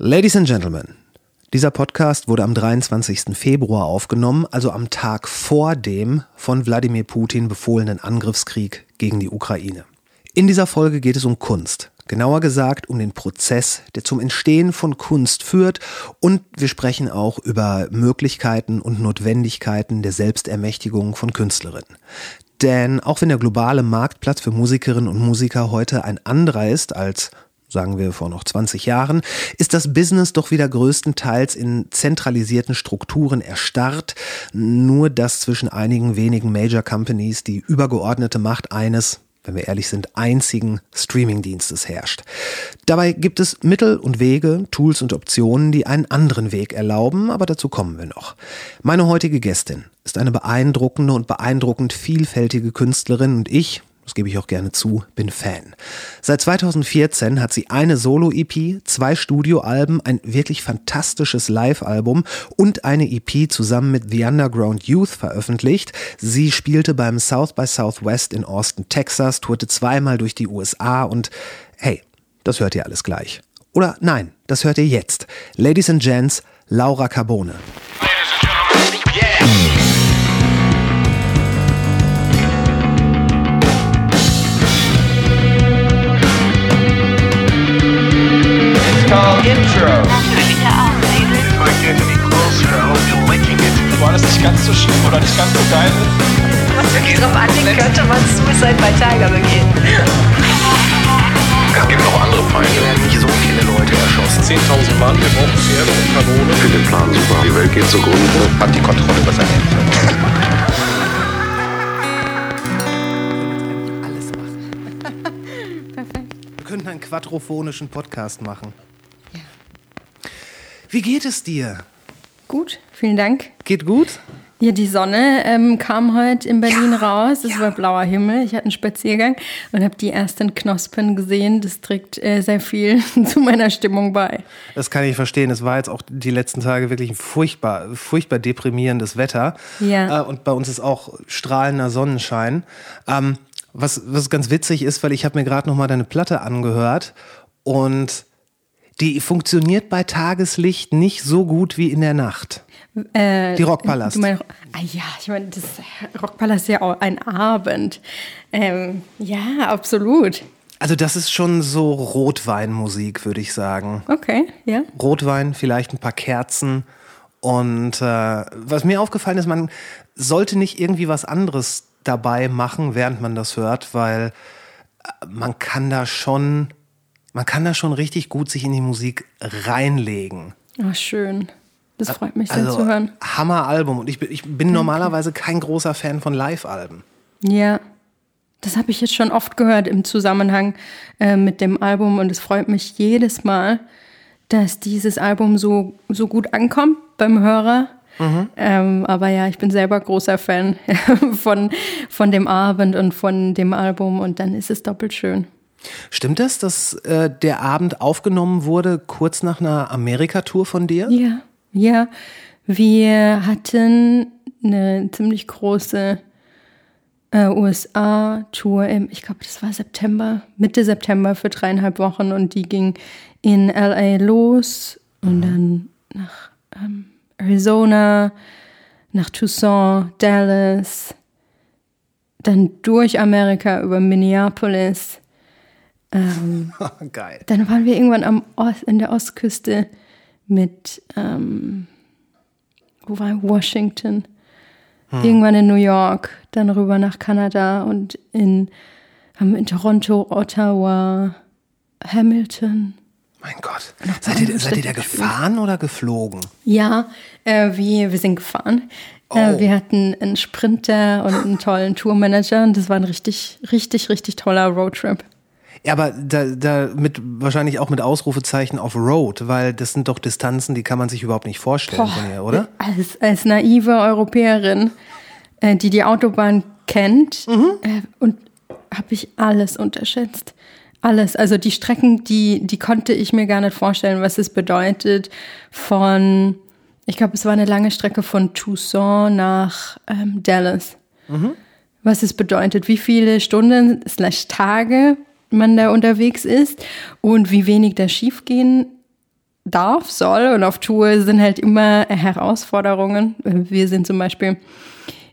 Ladies and Gentlemen, dieser Podcast wurde am 23. Februar aufgenommen, also am Tag vor dem von Wladimir Putin befohlenen Angriffskrieg gegen die Ukraine. In dieser Folge geht es um Kunst, genauer gesagt um den Prozess, der zum Entstehen von Kunst führt und wir sprechen auch über Möglichkeiten und Notwendigkeiten der Selbstermächtigung von Künstlerinnen. Denn auch wenn der globale Marktplatz für Musikerinnen und Musiker heute ein anderer ist als sagen wir vor noch 20 Jahren, ist das Business doch wieder größtenteils in zentralisierten Strukturen erstarrt, nur dass zwischen einigen wenigen Major Companies die übergeordnete Macht eines wenn wir ehrlich sind, einzigen Streamingdienstes herrscht. Dabei gibt es Mittel und Wege, Tools und Optionen, die einen anderen Weg erlauben, aber dazu kommen wir noch. Meine heutige Gästin ist eine beeindruckende und beeindruckend vielfältige Künstlerin und ich, das gebe ich auch gerne zu, bin Fan. Seit 2014 hat sie eine Solo-EP, zwei Studioalben, ein wirklich fantastisches Live-Album und eine EP zusammen mit The Underground Youth veröffentlicht. Sie spielte beim South by Southwest in Austin, Texas, tourte zweimal durch die USA und hey, das hört ihr alles gleich. Oder nein, das hört ihr jetzt. Ladies and Gents, Laura Carbone. Called Intro. War das nicht ganz so schlimm oder nicht ganz so geil? Was wirklich drauf anlegen könnte man Suicide bei Tiger begehen. Es gibt noch andere Feinde. Nicht so viele Leute erschossen. 10.000 Mann, wir brauchen Pferde und Kanone. Finde den Plan super. Die Welt geht zugrunde. Hat die Kontrolle über sein Leben. Perfekt. Wir könnten einen quadrophonischen Podcast machen. Wie geht es dir? Gut, vielen Dank. Geht gut? Ja, die Sonne ähm, kam heute in Berlin ja, raus. Es ja. war blauer Himmel. Ich hatte einen Spaziergang und habe die ersten Knospen gesehen. Das trägt äh, sehr viel zu meiner Stimmung bei. Das kann ich verstehen. Es war jetzt auch die letzten Tage wirklich ein furchtbar, furchtbar deprimierendes Wetter. Ja. Äh, und bei uns ist auch strahlender Sonnenschein. Ähm, was, was ganz witzig ist, weil ich habe mir gerade noch mal deine Platte angehört und die funktioniert bei Tageslicht nicht so gut wie in der Nacht. Äh, die Rockpalast. Du meinst, ah ja, ich meine, das Rockpalast ist ja auch ein Abend. Ähm, ja, absolut. Also das ist schon so Rotweinmusik, würde ich sagen. Okay, ja. Rotwein, vielleicht ein paar Kerzen. Und äh, was mir aufgefallen ist, man sollte nicht irgendwie was anderes dabei machen, während man das hört, weil äh, man kann da schon man kann da schon richtig gut sich in die Musik reinlegen. Ach, schön. Das freut mich sehr also, zu hören. Hammer-Album. Und ich bin, ich bin normalerweise kein großer Fan von Live-Alben. Ja, das habe ich jetzt schon oft gehört im Zusammenhang äh, mit dem Album. Und es freut mich jedes Mal, dass dieses Album so, so gut ankommt beim Hörer. Mhm. Ähm, aber ja, ich bin selber großer Fan von, von dem Abend und von dem Album. Und dann ist es doppelt schön. Stimmt das, dass äh, der Abend aufgenommen wurde kurz nach einer Amerika-Tour von dir? Ja, ja. Wir hatten eine ziemlich große äh, USA-Tour im, ich glaube, das war September, Mitte September für dreieinhalb Wochen und die ging in LA los und mhm. dann nach ähm, Arizona, nach Tucson, Dallas, dann durch Amerika über Minneapolis ähm, Geil. Dann waren wir irgendwann am Ost, in der Ostküste mit, ähm, wo war Washington? Hm. Irgendwann in New York, dann rüber nach Kanada und in, haben in Toronto, Ottawa, Hamilton. Mein Gott. Seid ihr, seid ihr da gefahren oder geflogen? Ja, äh, wir, wir sind gefahren. Äh, oh. wir hatten einen Sprinter und einen tollen Tourmanager und das war ein richtig, richtig, richtig toller Roadtrip. Ja, aber da, da mit wahrscheinlich auch mit Ausrufezeichen auf Road, weil das sind doch Distanzen, die kann man sich überhaupt nicht vorstellen Boah, von hier, oder? Als, als naive Europäerin, äh, die die Autobahn kennt, mhm. äh, und habe ich alles unterschätzt. Alles. Also die Strecken, die, die konnte ich mir gar nicht vorstellen, was es bedeutet von, ich glaube, es war eine lange Strecke von Tucson nach ähm, Dallas. Mhm. Was es bedeutet, wie viele Stunden slash Tage man da unterwegs ist und wie wenig da schiefgehen darf, soll. Und auf Tour sind halt immer Herausforderungen. Wir sind zum Beispiel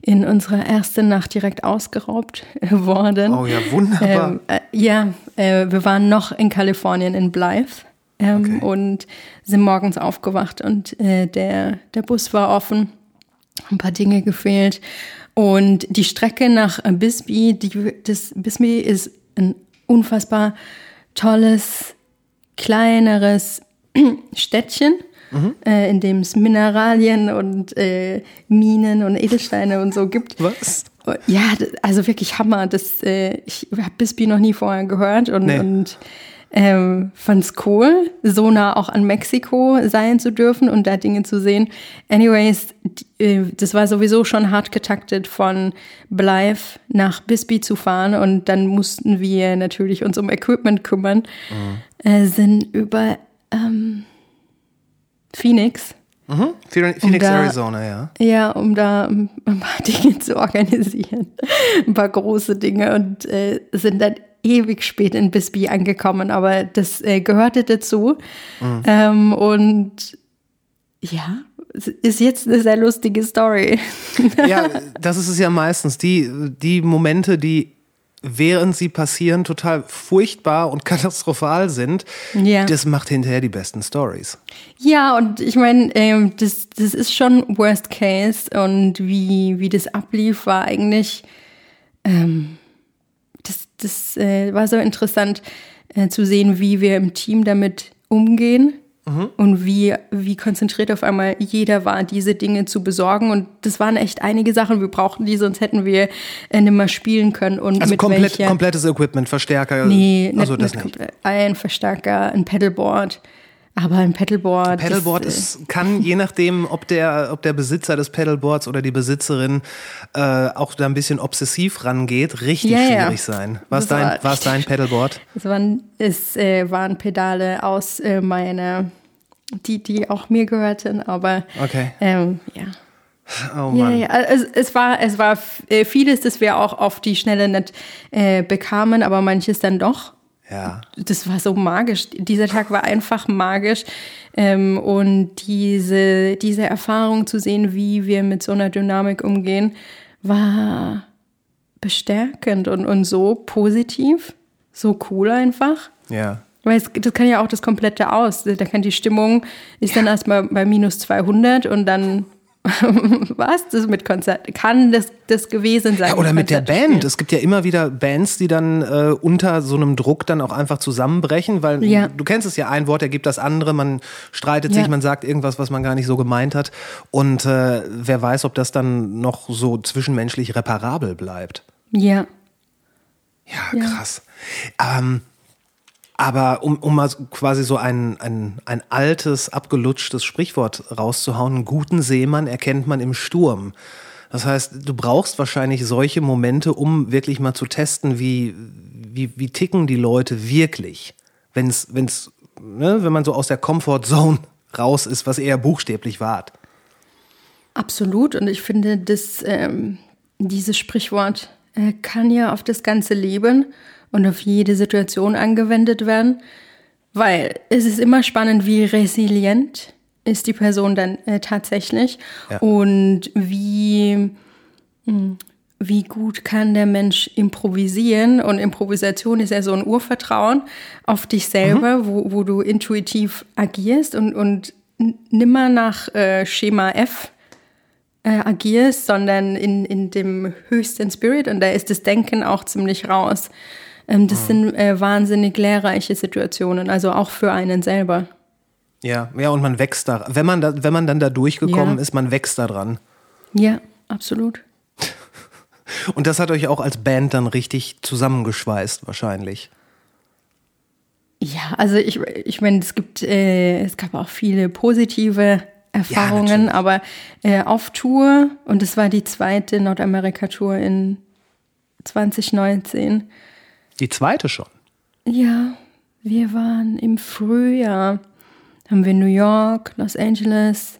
in unserer ersten Nacht direkt ausgeraubt worden. Oh ja, wunderbar. Ähm, äh, ja, äh, wir waren noch in Kalifornien in Blythe ähm, Okay. und sind morgens aufgewacht und äh, der, der Bus war offen, ein paar Dinge gefehlt. Und die Strecke nach Bisbee, die, das Bisbee ist ein unfassbar tolles, kleineres Städtchen, äh, in dem es Mineralien und äh, Minen und Edelsteine und so gibt. Was? Ja, also wirklich Hammer. Das, äh, ich habe Bisbee noch nie vorher gehört und, Nee. und ähm, fand's cool, so nah auch an Mexiko sein zu dürfen und da Dinge zu sehen. Anyways, äh, das war sowieso schon hart getaktet von Blythe nach Bisbee zu fahren und dann mussten wir natürlich uns um Equipment kümmern. Äh, sind über ähm, Phoenix Mhm. Phoenix, Phoenix da- Arizona, ja. ja, um da ein paar Dinge zu organisieren. Ein paar große Dinge und äh, sind dann ewig spät in Bisbee angekommen, aber das äh, gehörte dazu. Ähm, und ja, ist jetzt eine sehr lustige Story. Ja, das ist es ja meistens. Die, die Momente, die während sie passieren total furchtbar und katastrophal sind, Ja. das macht hinterher die besten Stories. Ja, und ich meine, ähm, das, das ist schon Worst Case und wie, wie das ablief, war eigentlich, ähm, das, äh, war so interessant äh, zu sehen, wie wir im Team damit umgehen und wie, wie konzentriert auf einmal jeder war, diese Dinge zu besorgen. Und das waren echt einige Sachen, wir brauchten die, sonst hätten wir äh, nicht mehr spielen können. Und Also mit komplett, welcher, komplettes Equipment, Verstärker. Nee, also nicht, das nicht. Ein Verstärker, ein Pedalboard. Aber ein Pedalboard. Pedalboard das, äh, ist, kann je nachdem, ob der, ob der Besitzer des Pedalboards oder die Besitzerin äh, auch da ein bisschen obsessiv rangeht, richtig Ja, ja. schwierig sein. Was dein, war- was dein Pedalboard? Es waren, es äh, waren Pedale aus äh, meiner, die, die auch mir gehörten, aber Okay. ähm, ja. Oh Ja, Mann. ja, also es war, es war äh, vieles, das wir auch auf die Schnelle nicht äh, bekamen, aber manches dann doch. Ja. Das war so magisch. Dieser Tag war einfach magisch. Ähm, und diese, diese Erfahrung zu sehen, wie wir mit so einer Dynamik umgehen, war bestärkend und, und so positiv, so cool einfach. Ja. Weil es, das kann ja auch das komplette aus. Da kann die Stimmung, ist dann erstmal bei minus 200 und dann, was das mit Konzert, kann das, das gewesen sein. Ja, oder mit der Band. Es gibt ja immer wieder Bands, die dann äh, unter so einem Druck dann auch einfach zusammenbrechen, weil Ja. du kennst es ja, ein Wort ergibt das andere, man streitet Ja. sich, man sagt irgendwas, was man gar nicht so gemeint hat. Und äh, wer weiß, ob das dann noch so zwischenmenschlich reparabel bleibt. Ja. Ja, krass. Ähm, aber um, um mal quasi so ein, ein, ein altes, abgelutschtes Sprichwort rauszuhauen, einen guten Seemann erkennt man im Sturm. Das heißt, du brauchst wahrscheinlich solche Momente, um wirklich mal zu testen, wie, wie, wie ticken die Leute wirklich. Wenn's, wenn's, ne, wenn man so aus der Comfort Zone raus ist, was eher buchstäblich wart. Absolut. Und ich finde, dass ähm, dieses Sprichwort äh, kann ja auf das ganze Leben und auf jede Situation angewendet werden, weil es ist immer spannend, wie resilient ist die Person dann äh, tatsächlich Ja. und wie mh, wie gut kann der Mensch improvisieren? Und Improvisation ist ja so ein Urvertrauen auf dich selber, wo, wo du intuitiv agierst und, und nimmer nach äh, Schema F äh, agierst, sondern in, in dem höchsten Spirit. Und da ist das Denken auch ziemlich raus. Ähm, das sind äh, wahnsinnig lehrreiche Situationen, also auch für einen selber. Ja, ja, und man wächst da. Wenn man, da, wenn man dann da durchgekommen Ja. ist, man wächst da dran. Ja, absolut. Und das hat euch auch als Band dann richtig zusammengeschweißt, wahrscheinlich. Ja, also ich, ich meine, es gibt, äh, es gab auch viele positive Erfahrungen, natürlich. aber äh, auf Tour, und das war die zweite Nordamerika-Tour in 2019. Die zweite schon. Ja, wir waren im Frühjahr, haben wir New York, Los Angeles,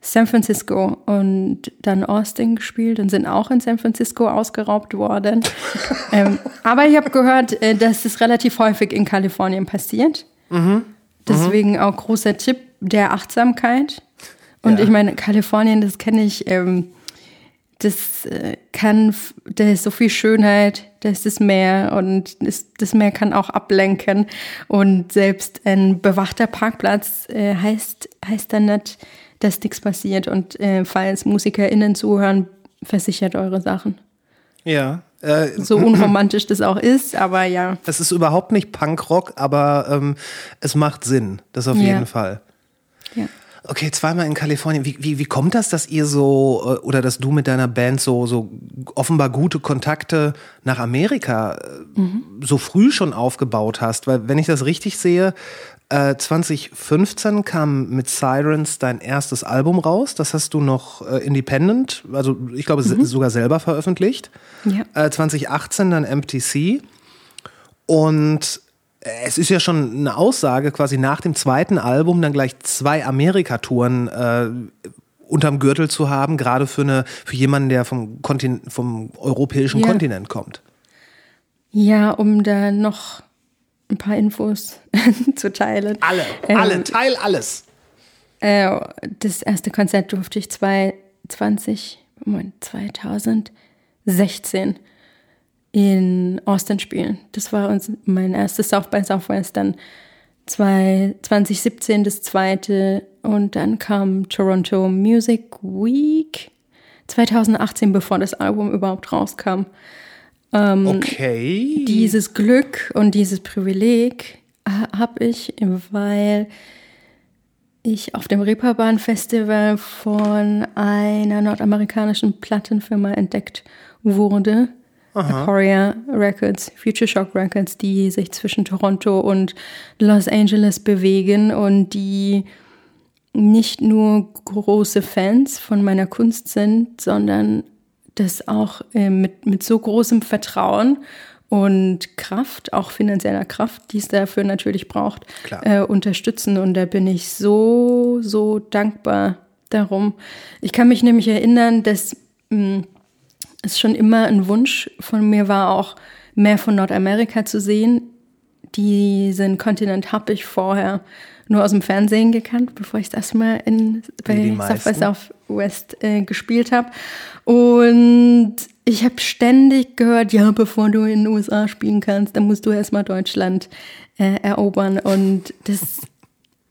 San Francisco und dann Austin gespielt und sind auch in San Francisco ausgeraubt worden. ähm, aber ich habe gehört, äh, dass es relativ häufig in Kalifornien passiert. Deswegen auch großer Tipp der Achtsamkeit. Und Ja. ich meine, Kalifornien, das kenne ich, ähm, das äh, kann, da ist so viel Schönheit, da ist das Meer und das, das Meer kann auch ablenken. Und selbst ein bewachter Parkplatz äh, heißt, heißt dann nicht, dass nichts passiert. Und äh, falls MusikerInnen zuhören, versichert eure Sachen. Ja. Äh, So unromantisch das auch ist, aber ja. es ist überhaupt nicht Punkrock, aber ähm, es macht Sinn. Das auf Ja. jeden Fall. ja. Okay, zweimal in Kalifornien. Wie, wie, wie kommt das, dass ihr so äh, oder dass du mit deiner Band so, so offenbar gute Kontakte nach Amerika äh, so früh schon aufgebaut hast? Weil, wenn ich das richtig sehe, äh, 2015 kam mit Sirens dein erstes Album raus. Das hast du noch äh, independent, also ich glaube se- sogar selber veröffentlicht. Ja. Äh, 2018 dann MTC. Und es ist ja schon eine Aussage, quasi nach dem zweiten Album dann gleich zwei Amerika-Touren äh, unterm Gürtel zu haben, gerade für, eine, für jemanden, der vom, Kontin vom europäischen Ja. Kontinent kommt. Ja, um da noch ein paar Infos zu teilen. Alle, Ähm, alle, teil alles. Äh, das erste Konzert durfte ich 2020, Moment, 2016 in Austin spielen. Das war uns mein erstes South by Southwest, dann zwei- 2017 das zweite und dann kam Toronto Music Week 2018, bevor das Album überhaupt rauskam. Okay. Dieses Glück und dieses Privileg habe ich, weil ich auf dem Reeperbahn Festival von einer nordamerikanischen Plattenfirma entdeckt wurde. Aporia Records, Future Shock Records, die sich zwischen Toronto und Los Angeles bewegen und die nicht nur große Fans von meiner Kunst sind, sondern das auch äh, mit, mit so großem Vertrauen und Kraft, auch finanzieller Kraft, die es dafür natürlich braucht, äh, unterstützen. Und da bin ich so, so dankbar darum. Ich kann mich nämlich erinnern, dass mh, es schon immer ein Wunsch von mir war, auch mehr von Nordamerika zu sehen. Diesen Kontinent habe ich vorher nur aus dem Fernsehen gekannt, bevor ich das mal in, bei South by. Southwest äh, gespielt habe. Und ich habe ständig gehört, ja, bevor du in den USA spielen kannst, dann musst du erstmal Deutschland äh, erobern. Und das,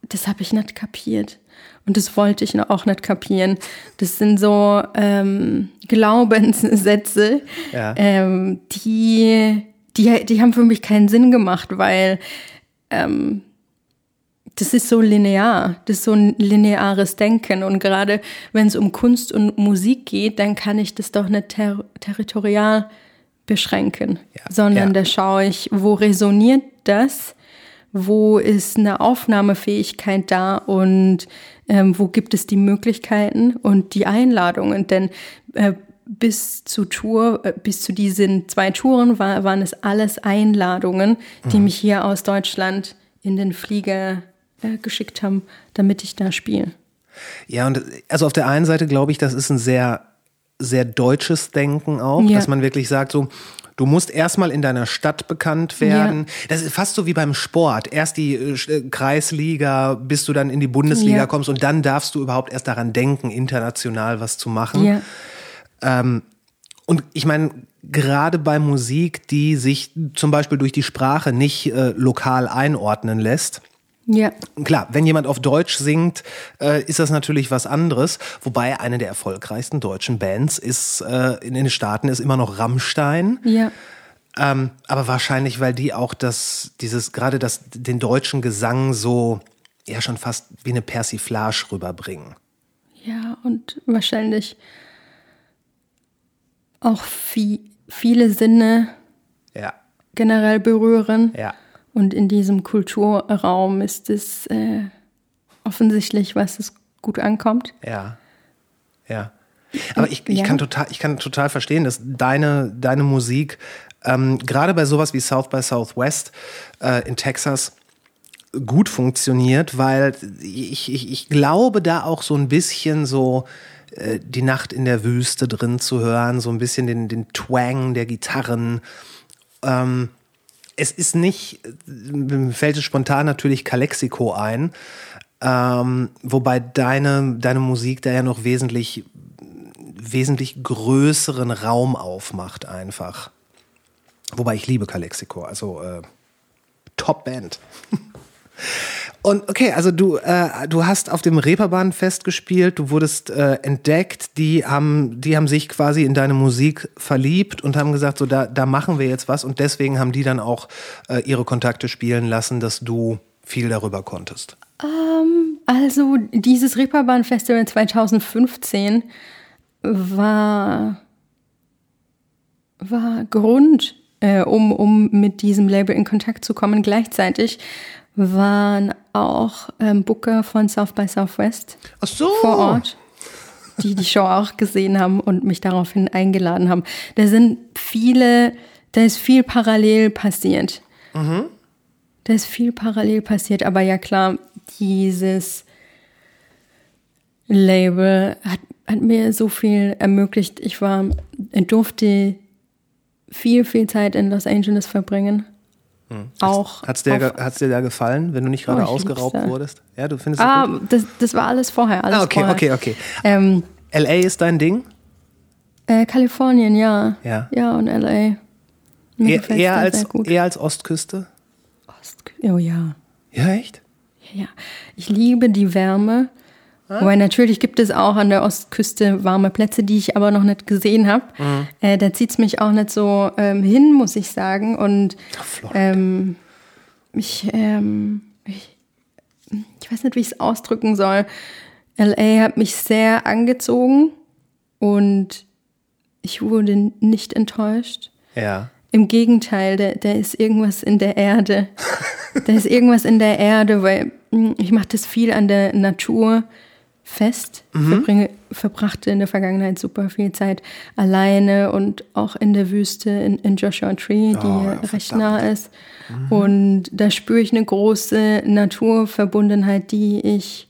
das habe ich nicht kapiert. Und das wollte ich auch nicht kapieren. Das sind so ähm, Glaubenssätze, Ja. ähm, die, die, die haben für mich keinen Sinn gemacht, weil ähm, das ist so linear, das ist so ein lineares Denken. Und gerade wenn es um Kunst und Musik geht, dann kann ich das doch nicht ter territorial beschränken, Ja, sondern ja. da schaue ich, wo resoniert das, wo ist eine Aufnahmefähigkeit da und ähm, wo gibt es die Möglichkeiten und die Einladungen. Denn äh, bis zu Tour, äh, bis zu diesen zwei Touren war, waren es alles Einladungen, die mich hier aus Deutschland in den Flieger äh, geschickt haben, damit ich da spiele. Ja, und also auf der einen Seite glaube ich, das ist ein sehr, sehr deutsches Denken auch, Ja. dass man wirklich sagt, so, du musst erstmal in deiner Stadt bekannt werden. Das ist fast so wie beim Sport. Erst die äh, äh, Kreisliga, bis du dann in die Bundesliga Ja. kommst und dann darfst du überhaupt erst daran denken, international was zu machen. Ja, Und ich meine, gerade bei Musik, die sich zum Beispiel durch die Sprache nicht äh, lokal einordnen lässt, ja, Klar, wenn jemand auf Deutsch singt, äh, ist das natürlich was anderes. Wobei eine der erfolgreichsten deutschen Bands ist äh, in den Staaten ist immer noch Rammstein. ja. Ähm, aber wahrscheinlich, weil die auch das, dieses, gerade das, den deutschen Gesang so, ja, schon fast wie eine Persiflage rüberbringen. Ja, und wahrscheinlich auch vi viele Sinne Ja, generell berühren. ja. Und in diesem Kulturraum ist es äh, offensichtlich, was es gut ankommt. Ja, ja. Aber ich, ich, Ja. kann total, ich kann total verstehen, dass deine, deine Musik, ähm, gerade bei sowas wie South by Southwest äh, in Texas, gut funktioniert, weil ich, ich, ich glaube, da auch so ein bisschen so äh, die Nacht in der Wüste drin zu hören, so ein bisschen den, den Twang der Gitarren. Ähm, es ist nicht, mir fällt es spontan natürlich Calexico ein, ähm, wobei deine, deine Musik da ja noch wesentlich, wesentlich größeren Raum aufmacht einfach. Wobei ich liebe Calexico, also äh, Top Band. Und okay, also du, äh, du hast auf dem Reeperbahn-Fest gespielt, du wurdest äh, entdeckt, die haben, die haben sich quasi in deine Musik verliebt und haben gesagt, so da, da machen wir jetzt was und deswegen haben die dann auch äh, ihre Kontakte spielen lassen, dass du viel darüber konntest. Ähm, also dieses Reeperbahn-Festival 2015 war, war Grund, äh, um, um mit diesem Label in Kontakt zu kommen. Gleichzeitig waren auch ähm, Booker von South by Southwest Ach so. vor Ort, die die Show auch gesehen haben und mich daraufhin eingeladen haben. Da sind viele, da ist viel parallel passiert. Da ist viel parallel passiert, aber ja klar, dieses Label hat, hat mir so viel ermöglicht. Ich war, durfte viel, viel Zeit in Los Angeles verbringen. Auch. Hat's dir, auf- ge- hat's dir da gefallen, wenn du nicht gerade Oh, ausgeraubt wurdest? Ja, du findest es Ah, gut? das, das war alles vorher. Alles Ah, okay, vorher. okay, okay. Ähm, LA ist dein Ding? äh, Kalifornien, ja. Ja. Ja, und LA. Mir Eher, gefällt's eher, als, eher als Ostküste? Oh ja. Ja, echt? Ja, ich liebe die Wärme. Wobei natürlich gibt es auch an der Ostküste warme Plätze, die ich aber noch nicht gesehen habe. Äh, da zieht es mich auch nicht so ähm, hin, muss ich sagen. Und ähm, ich, ähm, ich, ich weiß nicht, wie ich es ausdrücken soll. LA hat mich sehr angezogen und ich wurde nicht enttäuscht. Ja. Im Gegenteil, da, da ist irgendwas in der Erde. da ist irgendwas in der Erde, weil mh, ich mache das viel an der Natur fest. Verbringe, verbrachte in der Vergangenheit super viel Zeit alleine und auch in der Wüste in, in Joshua Tree, die Oh, ja recht nah ist. Und da spüre ich eine große Naturverbundenheit, die ich,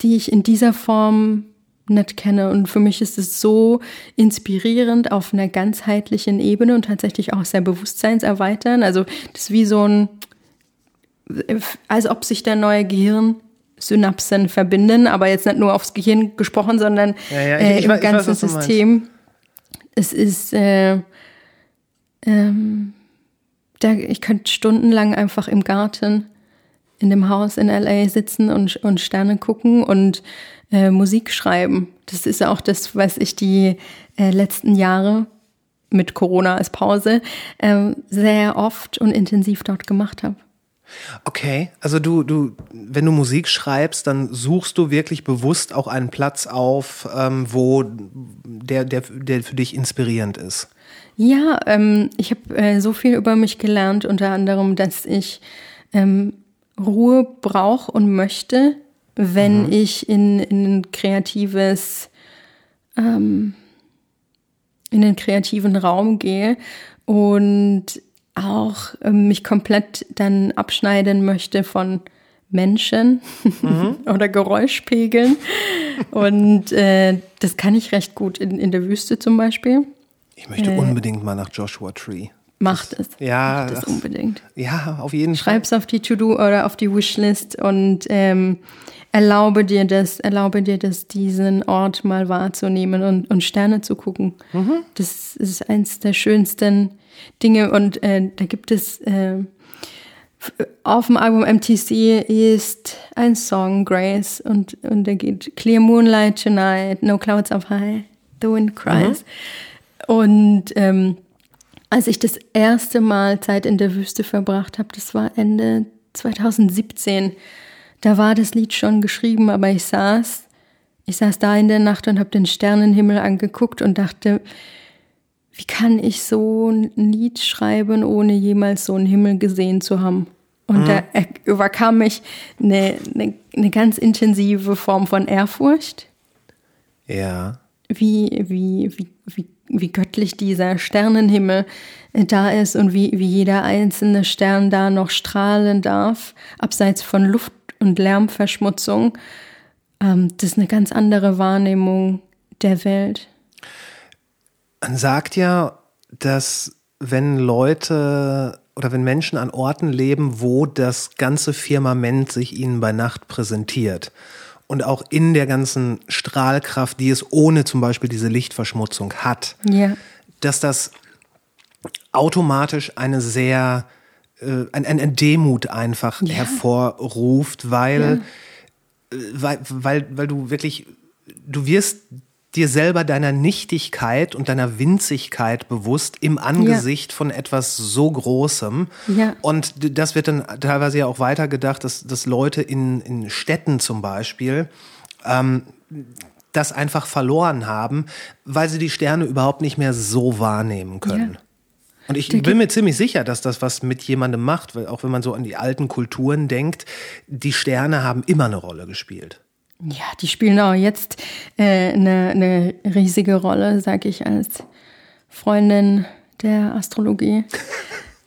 die ich in dieser Form nicht kenne. Und für mich ist es so inspirierend auf einer ganzheitlichen Ebene und tatsächlich auch sehr bewusstseinserweitern. Also das ist wie so ein, als ob sich da neue Gehirnsynapsen verbinden, aber jetzt nicht nur aufs Gehirn gesprochen, sondern Ja, ja, ich- äh, ich im weiß- weiß, ganzen meinst. System. Es ist, äh, ähm, da, ich könnte stundenlang einfach im Garten in dem Haus in LA sitzen und, und Sterne gucken und äh, Musik schreiben. Das ist auch das, was ich die äh, letzten Jahre mit Corona als Pause ähm, sehr oft und intensiv dort gemacht habe. Okay, also du, du, wenn du Musik schreibst, dann suchst du wirklich bewusst auch einen Platz auf, ähm, wo der, der, der für dich inspirierend ist. Ja, ähm, ich habe äh, so viel über mich gelernt, unter anderem, dass ich ähm, Ruhe brauche und möchte, wenn ich in, in ein kreatives, ähm, in den kreativen Raum gehe und auch ähm, mich komplett dann abschneiden möchte von Menschen oder Geräuschpegeln. Und äh, das kann ich recht gut in, in der Wüste zum Beispiel. Ich möchte unbedingt mal nach Joshua Tree. Macht es. Ja, Macht es das- unbedingt. Ja, auf jeden Fall. Schreib's auf die To-Do oder auf die Wishlist und ähm, erlaube dir das, erlaube dir das, diesen Ort mal wahrzunehmen und, und Sterne zu gucken. Das ist eins der schönsten Dinge und äh, da gibt es äh, auf dem Album MTC ist ein Song, Grace, und, und der geht Clear Moonlight Tonight, No Clouds Up High, The Wind Cries. Und ähm, als ich das erste Mal Zeit in der Wüste verbracht habe, das war Ende 2017, da war das Lied schon geschrieben, aber ich saß, ich saß da in der Nacht und habe den Sternenhimmel angeguckt und dachte, wie kann ich so ein Lied schreiben, ohne jemals so einen Himmel gesehen zu haben? Und da er- überkam mich eine, eine, eine ganz intensive Form von Ehrfurcht Ja. wie, wie, wie, wie, wie göttlich dieser Sternenhimmel äh, da ist und wie, wie jeder einzelne Stern da noch strahlen darf, abseits von Luft- und Lärmverschmutzung. Ähm, das ist eine ganz andere Wahrnehmung der Welt. Man sagt ja, dass wenn Leute oder wenn Menschen an Orten leben, wo das ganze Firmament sich ihnen bei Nacht präsentiert und auch in der ganzen Strahlkraft, die es ohne zum Beispiel diese Lichtverschmutzung hat, Ja. dass das automatisch eine sehr, äh, ein, ein, Demut einfach Ja. hervorruft, weil, äh, weil, weil, weil du wirklich, du wirst dir selber deiner Nichtigkeit und deiner Winzigkeit bewusst im Angesicht von etwas so Großem. Ja. Und das wird dann teilweise ja auch weitergedacht, dass, dass Leute in, in Städten zum Beispiel ähm, das einfach verloren haben, weil sie die Sterne überhaupt nicht mehr so wahrnehmen können. Ja. Und ich bin mir ziemlich sicher, dass das was mit jemandem macht, weil auch wenn man so an die alten Kulturen denkt, die Sterne haben immer eine Rolle gespielt. Ja, die spielen auch jetzt äh, eine, eine riesige Rolle, sage ich als Freundin der Astrologie.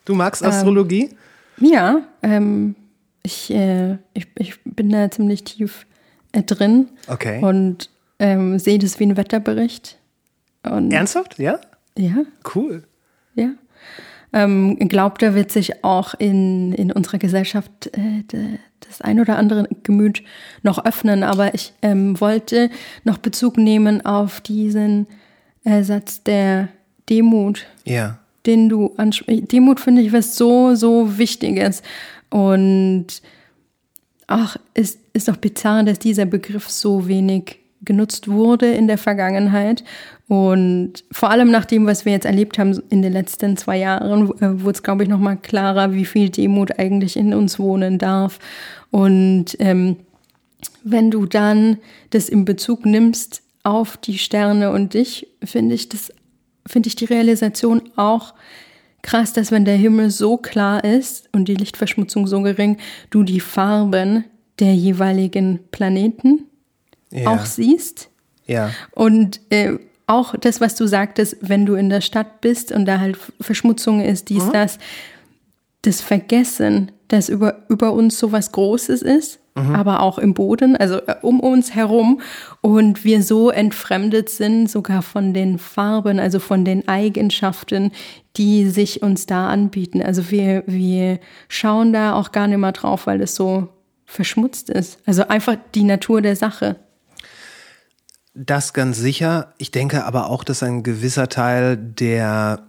Du magst Astrologie? Ja, ähm, ich, äh, ich, ich bin da ziemlich tief äh, drin Okay. und ähm, sehe das wie ein Wetterbericht. Und, Ernsthaft? Ja? Ja, Cool. Ähm, glaubt, da wird sich auch in, in unserer Gesellschaft äh, de, das ein oder andere Gemüt noch öffnen. Aber ich ähm, wollte noch Bezug nehmen auf diesen äh, Satz der Demut, Ja. den du ansprichst. Demut finde ich was so, so Wichtiges. Und ach, es ist doch bizarr, dass dieser Begriff so wenig genutzt wurde in der Vergangenheit. Und vor allem nach dem, was wir jetzt erlebt haben in den letzten zwei Jahren, äh, wurde es, glaube ich, nochmal klarer, wie viel Demut eigentlich in uns wohnen darf. Und ähm, wenn du dann das in Bezug nimmst auf die Sterne und dich, finde ich das, finde ich die Realisation auch krass, dass wenn der Himmel so klar ist und die Lichtverschmutzung so gering, du die Farben der jeweiligen Planeten Ja. auch siehst. Ja. Und äh, auch das, was du sagtest, wenn du in der Stadt bist und da halt Verschmutzung ist, dies, das, das Vergessen, dass über, über uns sowas Großes ist, aber auch im Boden, also äh, um uns herum und wir so entfremdet sind, sogar von den Farben, also von den Eigenschaften, die sich uns da anbieten. Also wir, wir schauen da auch gar nicht mehr drauf, weil es so verschmutzt ist. Also einfach die Natur der Sache. Das ganz sicher. Ich denke aber auch, dass ein gewisser Teil der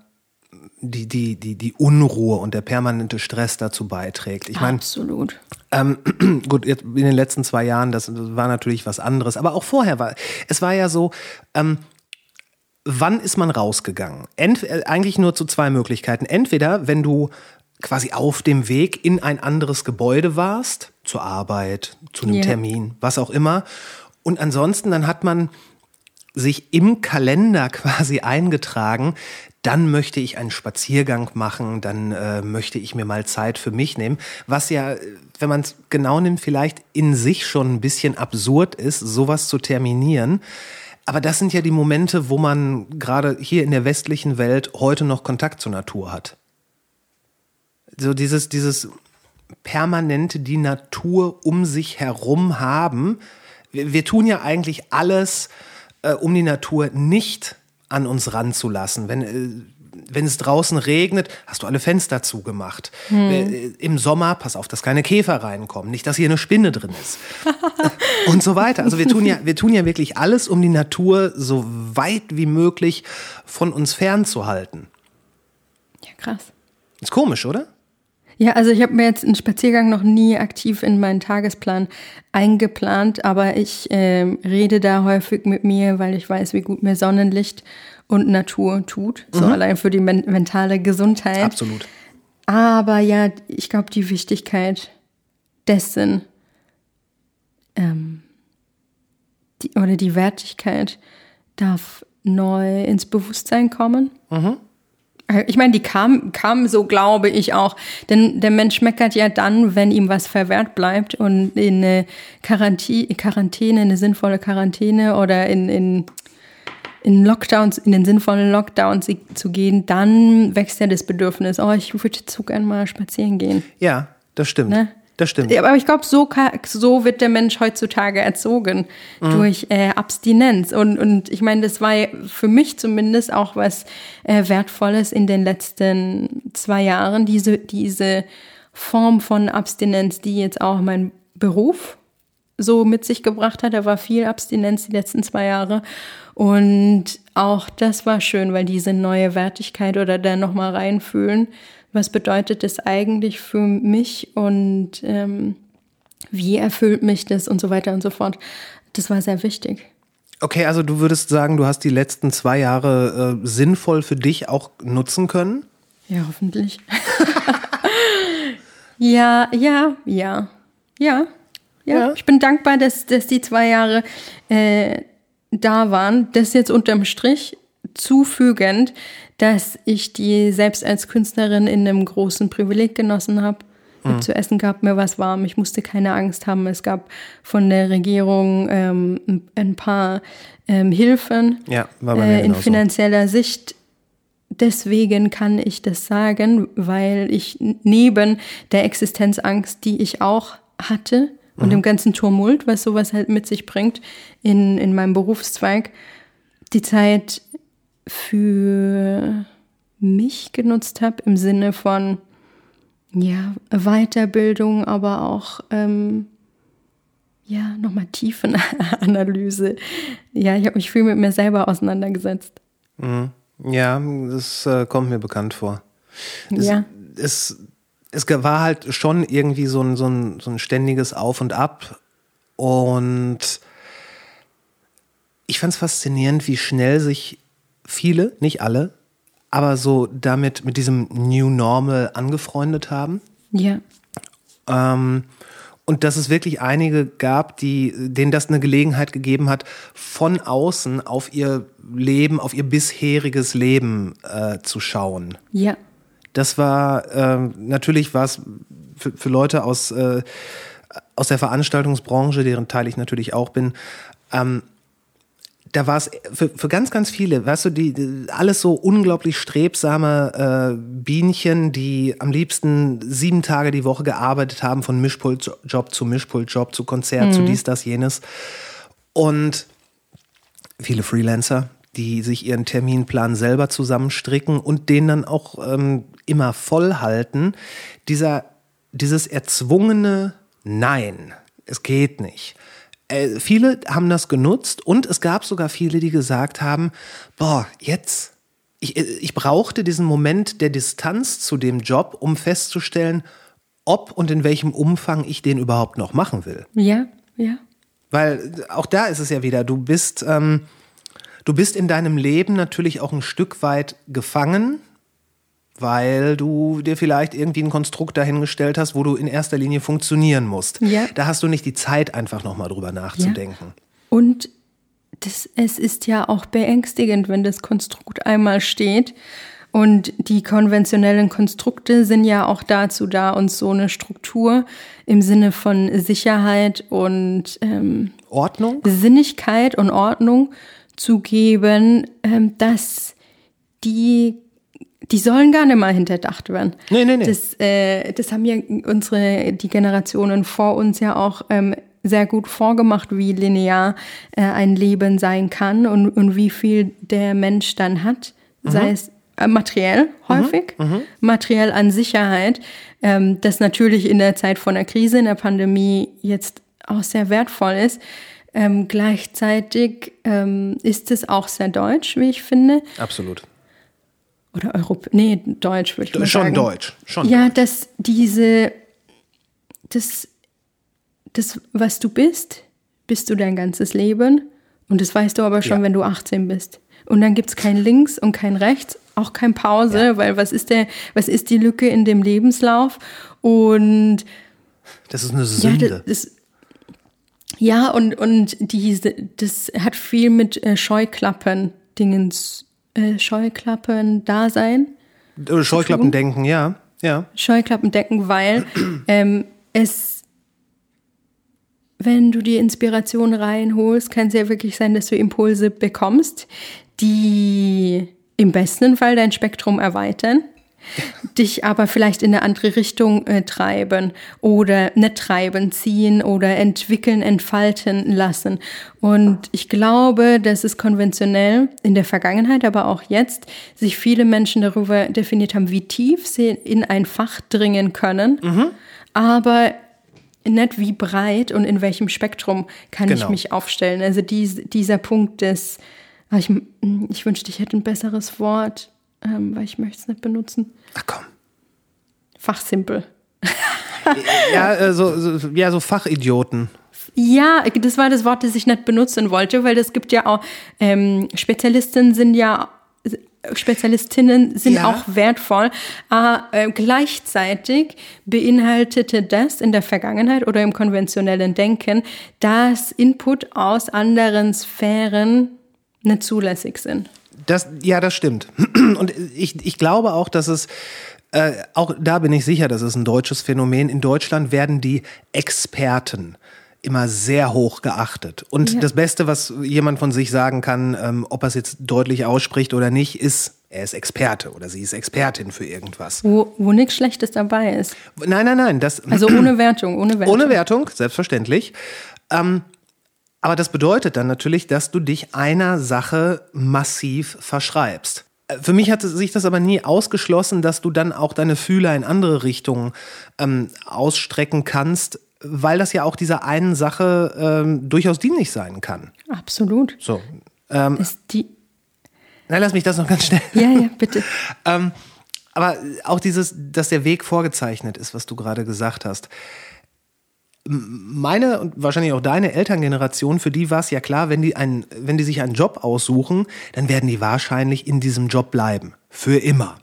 die, die, die, die Unruhe und der permanente Stress dazu beiträgt. Ich meine, Absolut. ähm, gut, jetzt in den letzten zwei Jahren, das war natürlich was anderes, aber auch vorher war, es war ja so, ähm, wann ist man rausgegangen? Ent, äh, eigentlich nur zu zwei Möglichkeiten. Entweder, wenn du quasi auf dem Weg in ein anderes Gebäude warst, zur Arbeit, zu einem Ja. Termin, was auch immer. Und ansonsten, dann hat man sich im Kalender quasi eingetragen, dann möchte ich einen Spaziergang machen, dann äh, möchte ich mir mal Zeit für mich nehmen, was ja, äh, wenn man es genau nimmt, vielleicht in sich schon ein bisschen absurd ist, sowas zu terminieren. Aber das sind ja die Momente, wo man gerade hier in der westlichen Welt heute noch Kontakt zur Natur hat. So dieses, dieses permanente die Natur um sich herum haben. Wir, wir tun ja eigentlich alles, äh, um die Natur nicht an uns ranzulassen. Wenn, äh, wenn es draußen regnet, hast du alle Fenster zugemacht. Äh, Im Sommer, pass auf, dass keine Käfer reinkommen, nicht, dass hier eine Spinne drin ist. Und so weiter. Also wir tun ja, wir tun ja wirklich alles, um die Natur so weit wie möglich von uns fernzuhalten. Ja, krass. Ist komisch, oder? Ja, also ich habe mir jetzt einen Spaziergang noch nie aktiv in meinen Tagesplan eingeplant, aber ich ähm, rede da häufig mit mir, weil ich weiß, wie gut mir Sonnenlicht und Natur tut. So allein für die men mentale Gesundheit. Absolut. Aber ja, ich glaube, die Wichtigkeit dessen ähm, die, oder die Wertigkeit darf neu ins Bewusstsein kommen. Äh, Ich meine, die kam, kam so, glaube ich auch. Denn der Mensch meckert ja dann, wenn ihm was verwehrt bleibt und in eine Quarantäne, Quarantäne eine sinnvolle Quarantäne oder in, in, in Lockdowns, in den sinnvollen Lockdowns zu gehen, dann wächst ja das Bedürfnis, oh, ich würde jetzt so gerne mal spazieren gehen. Ja, das stimmt. Ne? Das stimmt. Ja, aber ich glaube, so, so wird der Mensch heutzutage erzogen durch äh, Abstinenz. Und, und ich meine, das war für mich zumindest auch was äh, Wertvolles in den letzten zwei Jahren, diese, diese Form von Abstinenz, die jetzt auch mein Beruf so mit sich gebracht hat. Da war viel Abstinenz die letzten zwei Jahre. Und auch das war schön, weil diese neue Wertigkeit oder da nochmal reinfühlen, was bedeutet das eigentlich für mich und ähm, wie erfüllt mich das und so weiter und so fort. Das war sehr wichtig. Okay, also du würdest sagen, du hast die letzten zwei Jahre äh, sinnvoll für dich auch nutzen können? Ja, hoffentlich. ja, ja, ja, ja, ja. Ich bin dankbar, dass, dass die zwei Jahre äh, da waren. Das jetzt unterm Strich zufügend, dass ich die selbst als Künstlerin in einem großen Privileg genossen habe. Ich habe zu essen gehabt, mir was warm, ich musste keine Angst haben. Es gab von der Regierung ähm, ein- paar ähm, Hilfen Ja, war bei mir äh, in finanzieller Sicht. Deswegen kann ich das sagen, weil ich neben der Existenzangst, die ich auch hatte und dem ganzen Tumult, was sowas halt mit sich bringt in, in meinem Berufszweig, die Zeit für mich genutzt habe im Sinne von ja, Weiterbildung, aber auch ähm, ja, nochmal Tiefenanalyse. Ja, ich habe mich viel mit mir selber auseinandergesetzt. Ja, das äh, kommt mir bekannt vor. Es, Ja. es, es war halt schon irgendwie so ein, so, ein, so ein ständiges Auf und Ab. Und ich fand es faszinierend, wie schnell sich viele, nicht alle, aber so damit mit diesem New Normal angefreundet haben. Ja. Ähm, und dass es wirklich einige gab, die, denen das eine Gelegenheit gegeben hat, von außen auf ihr Leben, auf ihr bisheriges Leben äh, zu schauen. Ja. Das war ähm, natürlich was für, für Leute aus, äh, aus der Veranstaltungsbranche, deren Teil ich natürlich auch bin. Ähm, da war es für, für ganz, ganz viele, weißt du, die, die alles so unglaublich strebsame äh, Bienchen, die am liebsten sieben Tage die Woche gearbeitet haben, von Mischpultjob zu Mischpultjob, zu Konzert, zu dies, das, jenes. Und viele Freelancer, die sich ihren Terminplan selber zusammenstricken und den dann auch ähm, immer voll halten. Dieser, dieses erzwungene Nein, es geht nicht. Äh, viele haben das genutzt und es gab sogar viele, die gesagt haben, boah, jetzt, ich, äh, ich brauchte diesen Moment der Distanz zu dem Job, um festzustellen, ob und in welchem Umfang ich den überhaupt noch machen will. Ja. Ja. Weil auch da ist es ja wieder, du bist, ähm, du bist in deinem Leben natürlich auch ein Stück weit gefangen, weil du dir vielleicht irgendwie ein Konstrukt dahingestellt hast, wo du in erster Linie funktionieren musst. Ja. Da hast du nicht die Zeit, einfach nochmal drüber nachzudenken. Und das, es ist ja auch beängstigend, wenn das Konstrukt einmal steht. Und die konventionellen Konstrukte sind ja auch dazu da, uns so eine Struktur im Sinne von Sicherheit und ähm, Ordnung? Sinnigkeit und Ordnung zu geben, ähm, dass die, die sollen gar nicht mal hinterdacht werden. Nee, nee, nee. Das, äh, das haben ja unsere, die Generationen vor uns ja auch ähm, sehr gut vorgemacht, wie linear äh, ein Leben sein kann und, und wie viel der Mensch dann hat, sei es äh, materiell häufig, materiell an Sicherheit, ähm, das natürlich in der Zeit von der Krise, in der Pandemie jetzt auch sehr wertvoll ist. Ähm, gleichzeitig ähm, ist es auch sehr deutsch, wie ich finde. Absolut. Oder Europa, nee, deutsch würde ich mal Schon sagen. deutsch. Schon Ja, dass diese, das, das, was du bist, bist du dein ganzes Leben. Und das weißt du aber schon, Ja. wenn du 18 bist. Und dann gibt's kein Links und kein Rechts, auch kein Pause, weil was ist der, was ist die Lücke in dem Lebenslauf? Und Das ist eine ja, Sünde. das, das, ja und, und diese, das hat viel mit äh, Scheuklappen, Dingens, äh, Scheuklappen-Dasein. Äh, Scheuklappen denken, ja. Ja. Scheuklappen decken, weil ähm, es, wenn du die Inspiration reinholst, kann es ja wirklich sein, dass du Impulse bekommst, die im besten Fall dein Spektrum erweitern. Dich aber vielleicht in eine andere Richtung äh, treiben oder nicht treiben, ziehen oder entwickeln, entfalten lassen. Und ich glaube, dass es konventionell in der Vergangenheit, aber auch jetzt, sich viele Menschen darüber definiert haben, wie tief sie in ein Fach dringen können, aber nicht wie breit und in welchem Spektrum kann ich Genau. mich aufstellen. Also dies, dieser Punkt des, ah, ich, ich wünschte, ich hätte ein besseres Wort, ähm, weil ich möchte es nicht benutzen. Ach komm. Fachsimpel. Ja, äh, so, so, ja, so Fachidioten. Ja, das war das Wort, das ich nicht benutzen wollte, weil es gibt ja auch ähm, Spezialisten sind ja Spezialistinnen sind Ja. auch wertvoll. Aber äh, gleichzeitig beinhaltete das in der Vergangenheit oder im konventionellen Denken, dass Input aus anderen Sphären nicht zulässig sind. Das, ja, das stimmt. Und ich, ich glaube auch, dass es, äh, auch da bin ich sicher, das ist ein deutsches Phänomen. In Deutschland werden die Experten immer sehr hoch geachtet. Und Ja. das Beste, was jemand von sich sagen kann, ähm, ob er es jetzt deutlich ausspricht oder nicht, ist, er ist Experte oder sie ist Expertin für irgendwas. Wo, wo nichts Schlechtes dabei ist. Nein, nein, nein, das, Also ohne Wertung, ohne Wertung. ohne Wertung, selbstverständlich. Ähm, aber das bedeutet dann natürlich, dass du dich einer Sache massiv verschreibst. Äh, Für mich hat sich das aber nie ausgeschlossen, dass du dann auch deine Fühler in andere Richtungen ähm, ausstrecken kannst, weil das ja auch dieser einen Sache ähm, durchaus dienlich sein kann. Absolut. So. Ähm, Ist die, na, lass mich das noch ganz schnell. ja, ja, bitte. Ähm, aber auch dieses, dass der Weg vorgezeichnet ist, was du gerade gesagt hast. Meine und wahrscheinlich auch deine Elterngeneration, für die war es ja klar, wenn die, einen, wenn die sich einen Job aussuchen, dann werden die wahrscheinlich in diesem Job bleiben. Für immer.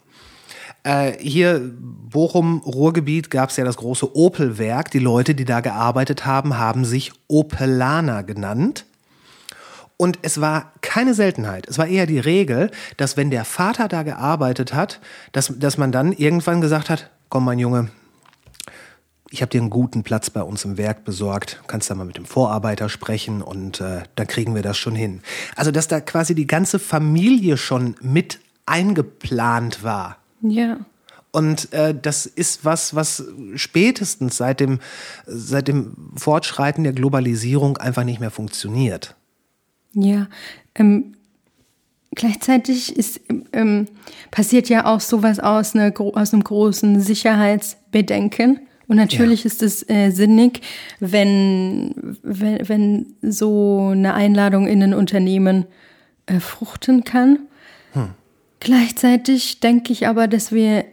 Äh, hier Bochum, Ruhrgebiet, gab es ja das große Opel-Werk. Die Leute, die da gearbeitet haben, haben sich Opelaner genannt. Und es war keine Seltenheit. Es war eher die Regel, dass wenn der Vater da gearbeitet hat, dass, dass man dann irgendwann gesagt hat, komm mein Junge, ich habe dir einen guten Platz bei uns im Werk besorgt, Du kannst da mal mit dem Vorarbeiter sprechen und äh, dann kriegen wir das schon hin. Also dass da quasi die ganze Familie schon mit eingeplant war. Ja. Und äh, das ist was, was spätestens seit dem, seit dem Fortschreiten der Globalisierung einfach nicht mehr funktioniert. Ja, ähm, gleichzeitig ist, ähm, passiert ja auch sowas aus, einer, gro- aus einem großen Sicherheitsbedenken. Und natürlich ist es äh, sinnig, wenn, wenn, wenn so eine Einladung in ein Unternehmen äh, fruchten kann. Gleichzeitig denke ich aber, dass wir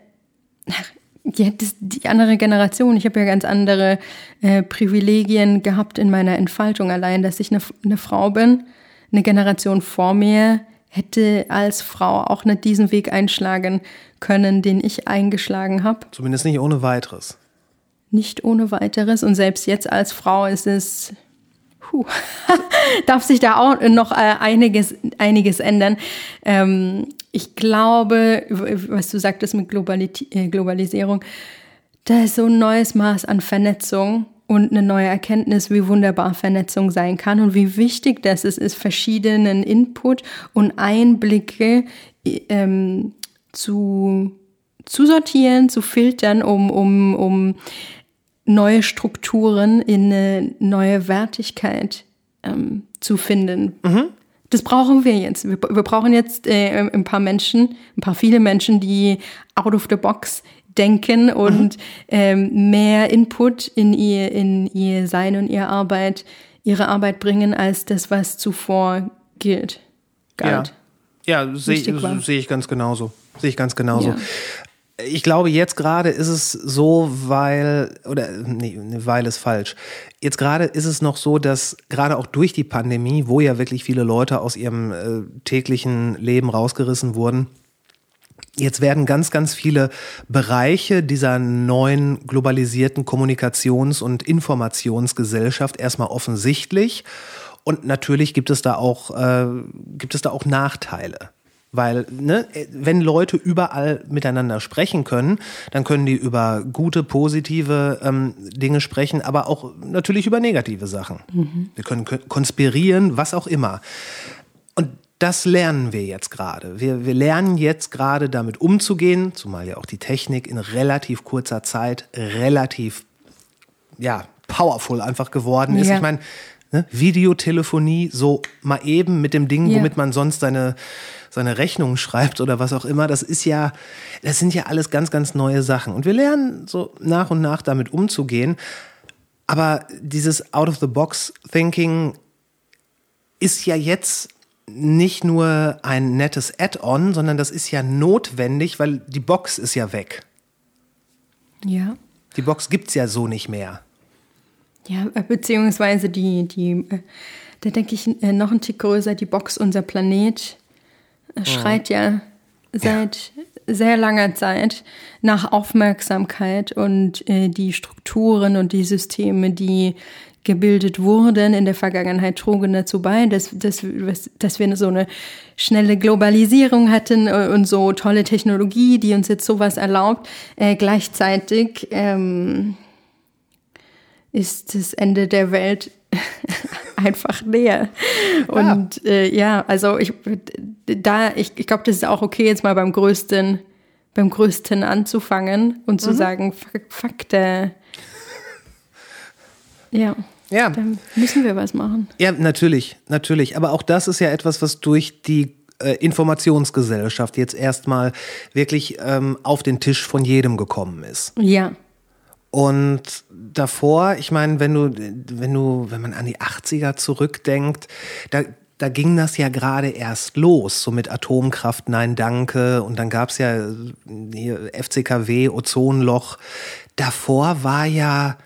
ja, das, die andere Generation, ich habe ja ganz andere äh, Privilegien gehabt in meiner Entfaltung, allein, dass ich eine, eine Frau bin. Eine Generation vor mir hätte als Frau auch nicht diesen Weg einschlagen können, den ich eingeschlagen habe. Zumindest nicht ohne weiteres. Nicht ohne weiteres. Und selbst jetzt als Frau ist es, puh, darf sich da auch noch äh, einiges, einiges ändern. Ähm, ich glaube, was du sagtest mit Globaliti äh, Globalisierung, da ist so ein neues Maß an Vernetzung und eine neue Erkenntnis, wie wunderbar Vernetzung sein kann und wie wichtig das ist, ist verschiedenen Input und Einblicke ähm, zu, zu sortieren, zu filtern, um, um, um neue Strukturen in eine neue Wertigkeit ähm, zu finden. Das brauchen wir jetzt. Wir, wir brauchen jetzt äh, ein paar Menschen, ein paar viele Menschen, die out of the box denken und ähm, mehr Input in ihr, in ihr Sein und ihre Arbeit, ihre Arbeit bringen, als das, was zuvor gilt. Galt. Ja, ja sehe seh ich ganz genauso. Sehe ich ganz genauso. Ja. Ich glaube, jetzt gerade ist es so, weil, oder nee, weil ist falsch. Jetzt gerade ist es noch so, dass gerade auch durch die Pandemie, wo ja wirklich viele Leute aus ihrem äh, täglichen Leben rausgerissen wurden, Jetzt werden ganz, ganz viele Bereiche dieser neuen globalisierten Kommunikations- und Informationsgesellschaft erstmal offensichtlich. Und natürlich gibt es da auch, äh, gibt es da auch Nachteile. Weil, ne, wenn Leute überall miteinander sprechen können, dann können die über gute, positive ähm, Dinge sprechen, aber auch natürlich über negative Sachen. Wir können ko- konspirieren, was auch immer. Und das lernen wir jetzt gerade. Wir, wir lernen jetzt gerade damit umzugehen, zumal ja auch die Technik in relativ kurzer Zeit relativ ja, powerful einfach geworden ist. Ja. Ich meine, ne, Videotelefonie so mal eben mit dem Ding, Ja. womit man sonst seine, seine Rechnung schreibt oder was auch immer, das ist ja, das sind ja alles ganz, ganz neue Sachen. Und wir lernen so nach und nach damit umzugehen. Aber dieses Out-of-the-Box-Thinking ist ja jetzt nicht nur ein nettes Add-on, sondern das ist ja notwendig, weil die Box ist ja weg. Ja. Die Box gibt's ja so nicht mehr. Ja, äh, beziehungsweise die, die, äh, da denke ich äh, noch ein Tick größer, die Box, unser Planet, äh, schreit ja seit sehr langer Zeit nach Aufmerksamkeit und äh, die Strukturen und die Systeme, die gebildet wurden in der Vergangenheit, trugen dazu bei, dass, dass, dass wir so eine schnelle Globalisierung hatten äh, und so tolle Technologie, die uns jetzt sowas erlaubt. Äh, gleichzeitig ähm, ist das Ende der Welt einfach näher. Und ja, äh, ja also ich da, ich, ich glaube, das ist auch okay, jetzt mal beim größten, beim größten anzufangen und zu sagen, fuck, fuck der. Ja. Ja. Dann müssen wir was machen. Ja, natürlich, natürlich. Aber auch das ist ja etwas, was durch die äh, Informationsgesellschaft jetzt erstmal wirklich ähm, auf den Tisch von jedem gekommen ist. Ja. Und davor, ich meine, wenn du, wenn du, wenn man an die 80er zurückdenkt, da, da ging das ja gerade erst los, so mit Atomkraft, nein, danke. Und dann gab's ja hier FCKW, Ozonloch. Davor war ja,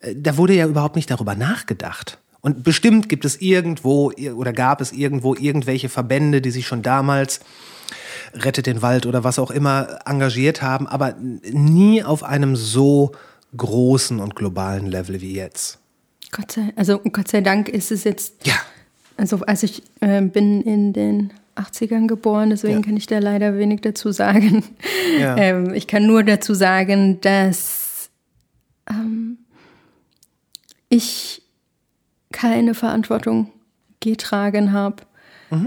äh, da wurde ja überhaupt nicht darüber nachgedacht. Und bestimmt gibt es irgendwo oder gab es irgendwo irgendwelche Verbände, die sich schon damals Rettet den Wald oder was auch immer engagiert haben, aber nie auf einem so großen und globalen Level wie jetzt. Gott sei, also Gott sei Dank ist es jetzt. Ja. Also, also ich äh, bin in den 80ern geboren, deswegen Ja. kann ich da leider wenig dazu sagen. Ja. Ähm, ich kann nur dazu sagen, dass ähm, ich keine Verantwortung getragen habe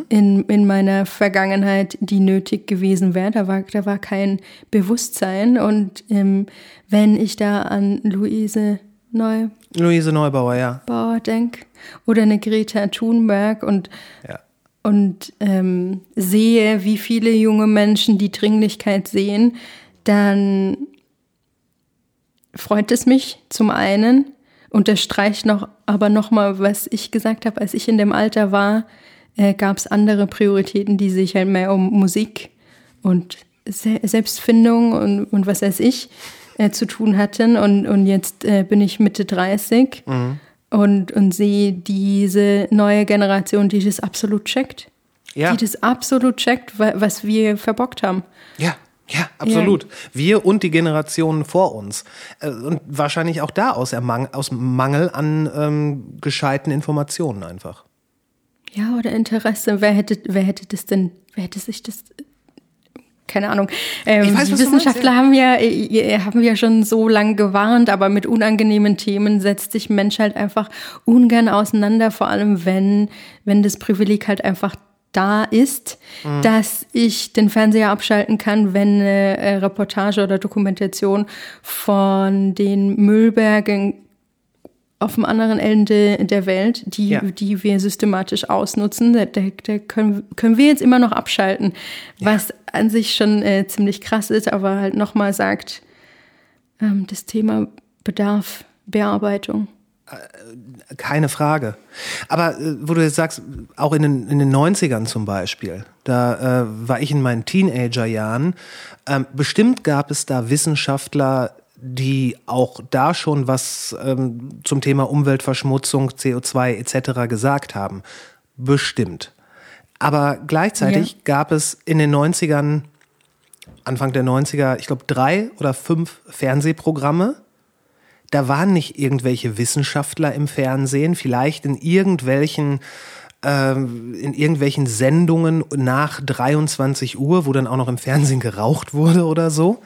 in, in meiner Vergangenheit, die nötig gewesen wäre. Da war, da war kein Bewusstsein. Und ähm, wenn ich da an Luise Neubauer Luise Neubauer, ja. denke oder eine Greta Thunberg und ja. und ähm, sehe, wie viele junge Menschen die Dringlichkeit sehen, dann freut es mich zum einen, unterstreicht noch aber nochmal, was ich gesagt habe, als ich in dem Alter war, äh, gab es andere Prioritäten, die sich halt mehr um Musik und Se Selbstfindung und, und was weiß ich äh, zu tun hatten. Und, und jetzt äh, bin ich Mitte 30 und, und sehe diese neue Generation, die das absolut checkt. Ja. Die das absolut checkt, wa- was wir verbockt haben. Ja, ja, absolut. Wir und die Generationen vor uns. Äh, Und wahrscheinlich auch da aus, Ermang aus Mangel an ähm, gescheiten Informationen einfach. Ja, oder Interesse. Wer hätte, wer hätte das denn, wer hätte sich das, keine Ahnung. Ähm, weiß, die Wissenschaftler haben ja, äh, haben ja schon so lang gewarnt, aber mit unangenehmen Themen setzt sich Mensch halt einfach ungern auseinander, vor allem wenn, wenn das Privileg halt einfach da ist, Mhm. dass ich den Fernseher abschalten kann, wenn eine äh, Reportage oder Dokumentation von den Müllbergen auf dem anderen Ende der Welt, die, Ja. die wir systematisch ausnutzen, da, da, da können, können wir jetzt immer noch abschalten, was an sich schon äh, ziemlich krass ist, aber halt nochmal sagt, ähm, das Thema bedarf Bearbeitung. Keine Frage. Aber äh, wo du jetzt sagst, auch in den, in den 90ern zum Beispiel, da äh, war ich in meinen Teenagerjahren, ähm, bestimmt gab es da Wissenschaftler, die auch da schon was ähm, zum Thema Umweltverschmutzung, CO2 etc. gesagt haben. Bestimmt. Aber gleichzeitig Ja. gab es in den 90ern, Anfang der 90er, ich glaube drei oder fünf Fernsehprogramme, da waren nicht irgendwelche Wissenschaftler im Fernsehen, vielleicht in irgendwelchen in irgendwelchen Sendungen nach 23 Uhr, wo dann auch noch im Fernsehen geraucht wurde oder so.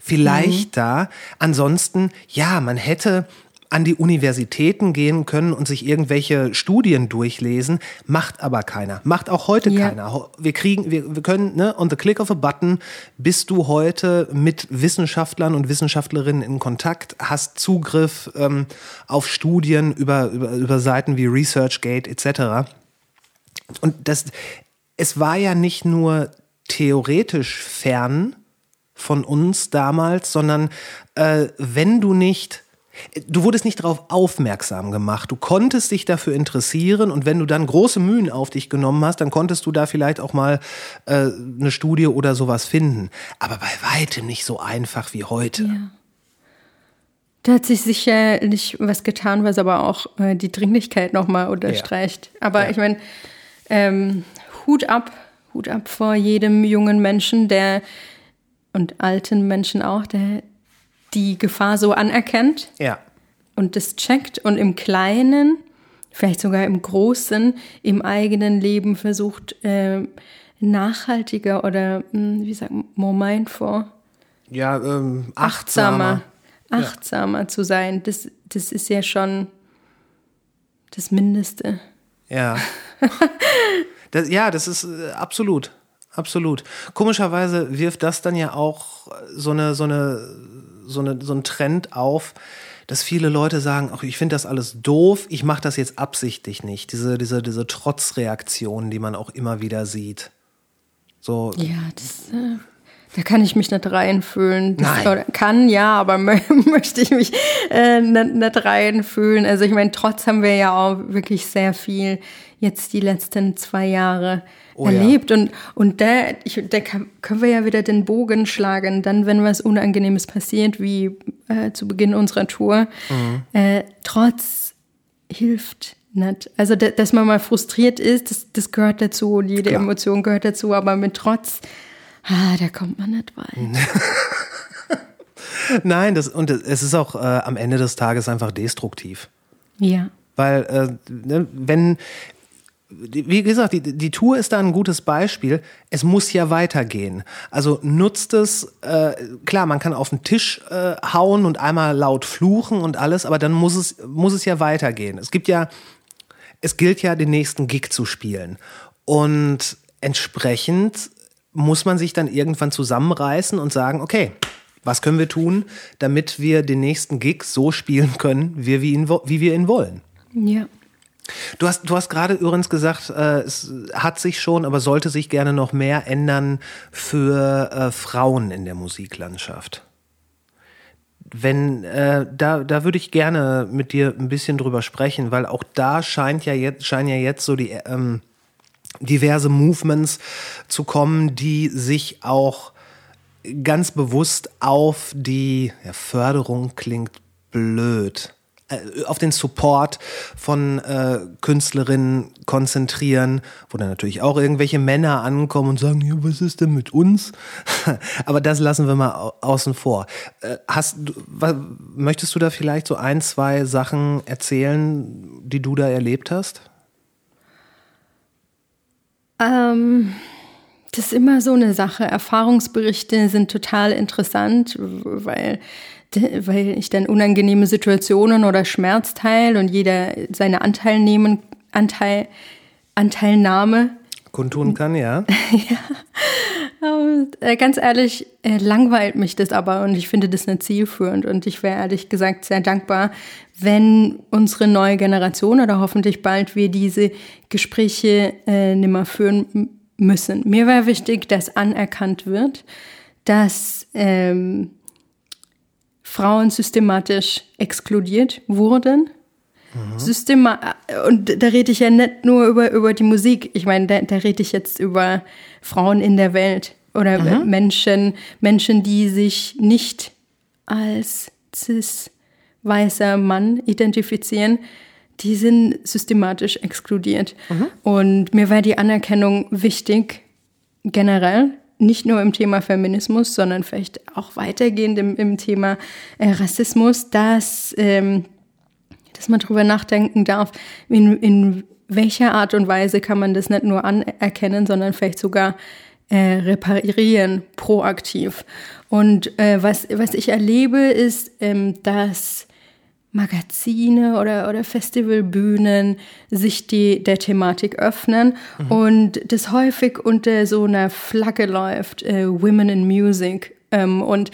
Vielleicht da. Ansonsten, ja, man hätte an die Universitäten gehen können und sich irgendwelche Studien durchlesen, macht aber keiner. Macht auch heute Ja. keiner. Wir kriegen, wir, wir können, ne, on the click of a button bist du heute mit Wissenschaftlern und Wissenschaftlerinnen in Kontakt, hast Zugriff ähm, auf Studien über, über, über Seiten wie ResearchGate etc. Und das, es war ja nicht nur theoretisch fern von uns damals, sondern äh, wenn du nicht, du wurdest nicht darauf aufmerksam gemacht. Du konntest dich dafür interessieren und wenn du dann große Mühen auf dich genommen hast, dann konntest du da vielleicht auch mal äh, eine Studie oder sowas finden. Aber bei weitem nicht so einfach wie heute. Ja. Da hat sich sicherlich was getan, was aber auch äh, die Dringlichkeit nochmal unterstreicht. Aber Ja. ich meine, ähm, Hut ab, Hut ab vor jedem jungen Menschen, der und alten Menschen auch, der die Gefahr so anerkennt Ja. und das checkt und im Kleinen, vielleicht sogar im Großen, im eigenen Leben versucht, ähm, nachhaltiger oder, mh, wie sagt man, more mindful, Ja, ähm, achtsamer, achtsamer. achtsamer zu sein. Das, das ist ja schon das Mindeste. Ja. das, ja, das ist äh, absolut. Absolut. Komischerweise wirft das dann ja auch so eine, so eine, so eine, so einen Trend auf, dass viele Leute sagen, ach, ich finde das alles doof, ich mache das jetzt absichtlich nicht. Diese, diese, diese Trotzreaktionen, die man auch immer wieder sieht. So, Ja, das, äh, da kann ich mich nicht reinfühlen. Das, Nein. Kann ja, aber mö möchte ich mich äh, nicht, nicht reinfühlen. Also ich meine, trotz haben wir ja auch wirklich sehr viel jetzt die letzten zwei Jahre Oh ja. erlebt. Und, und da, ich, da können wir ja wieder den Bogen schlagen, dann, wenn was Unangenehmes passiert, wie äh, zu Beginn unserer Tour. Mhm. Äh, trotz hilft nicht. Also, da, dass man mal frustriert ist, das, das gehört dazu jede Klar. Emotion gehört dazu, aber mit Trotz, ah, da kommt man nicht weit. nein, das, und es ist auch äh, am Ende des Tages einfach destruktiv. Ja. Weil, äh, ne, wenn, wie gesagt, die, die Tour ist da ein gutes Beispiel. Es muss ja weitergehen. Also nutzt es, äh, klar, man kann auf den Tisch äh, hauen und einmal laut fluchen und alles, aber dann muss es, muss es ja weitergehen. Es gibt ja, es gilt ja, den nächsten Gig zu spielen. Und entsprechend muss man sich dann irgendwann zusammenreißen und sagen, okay, was können wir tun, damit wir den nächsten Gig so spielen können, wie wir ihn, wie wir ihn wollen. Ja. Du hast, du hast gerade übrigens gesagt, äh, es hat sich schon, aber sollte sich gerne noch mehr ändern für äh, Frauen in der Musiklandschaft. Wenn, äh, da, da würde ich gerne mit dir ein bisschen drüber sprechen, weil auch da scheint ja jetzt, scheinen ja jetzt so die ähm, diverse Movements zu kommen, die sich auch ganz bewusst auf die ja, Förderung klingt blöd, äh, auf den Support von äh, Künstlerinnen konzentrieren, wo dann natürlich auch irgendwelche Männer ankommen und sagen, ja, was ist denn mit uns? Aber das lassen wir mal au außen vor. Äh, hast du, wa- möchtest du da vielleicht so ein, zwei Sachen erzählen, die du da erlebt hast? Ähm, das ist immer so eine Sache. Erfahrungsberichte sind total interessant, weil, weil ich dann unangenehme Situationen oder Schmerz teile und jeder seine Anteil nehmen, Anteil, Anteilnahme Kundtun kann, ja. Und, äh, ganz ehrlich, äh, langweilt mich das aber und ich finde das nicht zielführend. Und ich wäre ehrlich gesagt sehr dankbar, wenn unsere neue Generation oder hoffentlich bald wir diese Gespräche äh, nimmer führen müssen. Mir wäre wichtig, dass anerkannt wird, dass ähm, Frauen systematisch exkludiert wurden. Systema und da rede ich ja nicht nur über, über die Musik. Ich meine, da, da rede ich jetzt über Frauen in der Welt oder Menschen, Menschen, die sich nicht als cis weißer Mann identifizieren, die sind systematisch exkludiert. Und mir war die Anerkennung wichtig, generell, nicht nur im Thema Feminismus, sondern vielleicht auch weitergehend im, im Thema äh, Rassismus, dass, ähm, dass man darüber nachdenken darf, in, in welcher Art und Weise kann man das nicht nur anerkennen, sondern vielleicht sogar äh, reparieren, proaktiv. Und äh, was, was ich erlebe, ist, ähm, dass Magazine oder, oder Festivalbühnen sich die, der Thematik öffnen und das häufig unter so einer Flagge läuft, äh, Women in Music. Ähm, und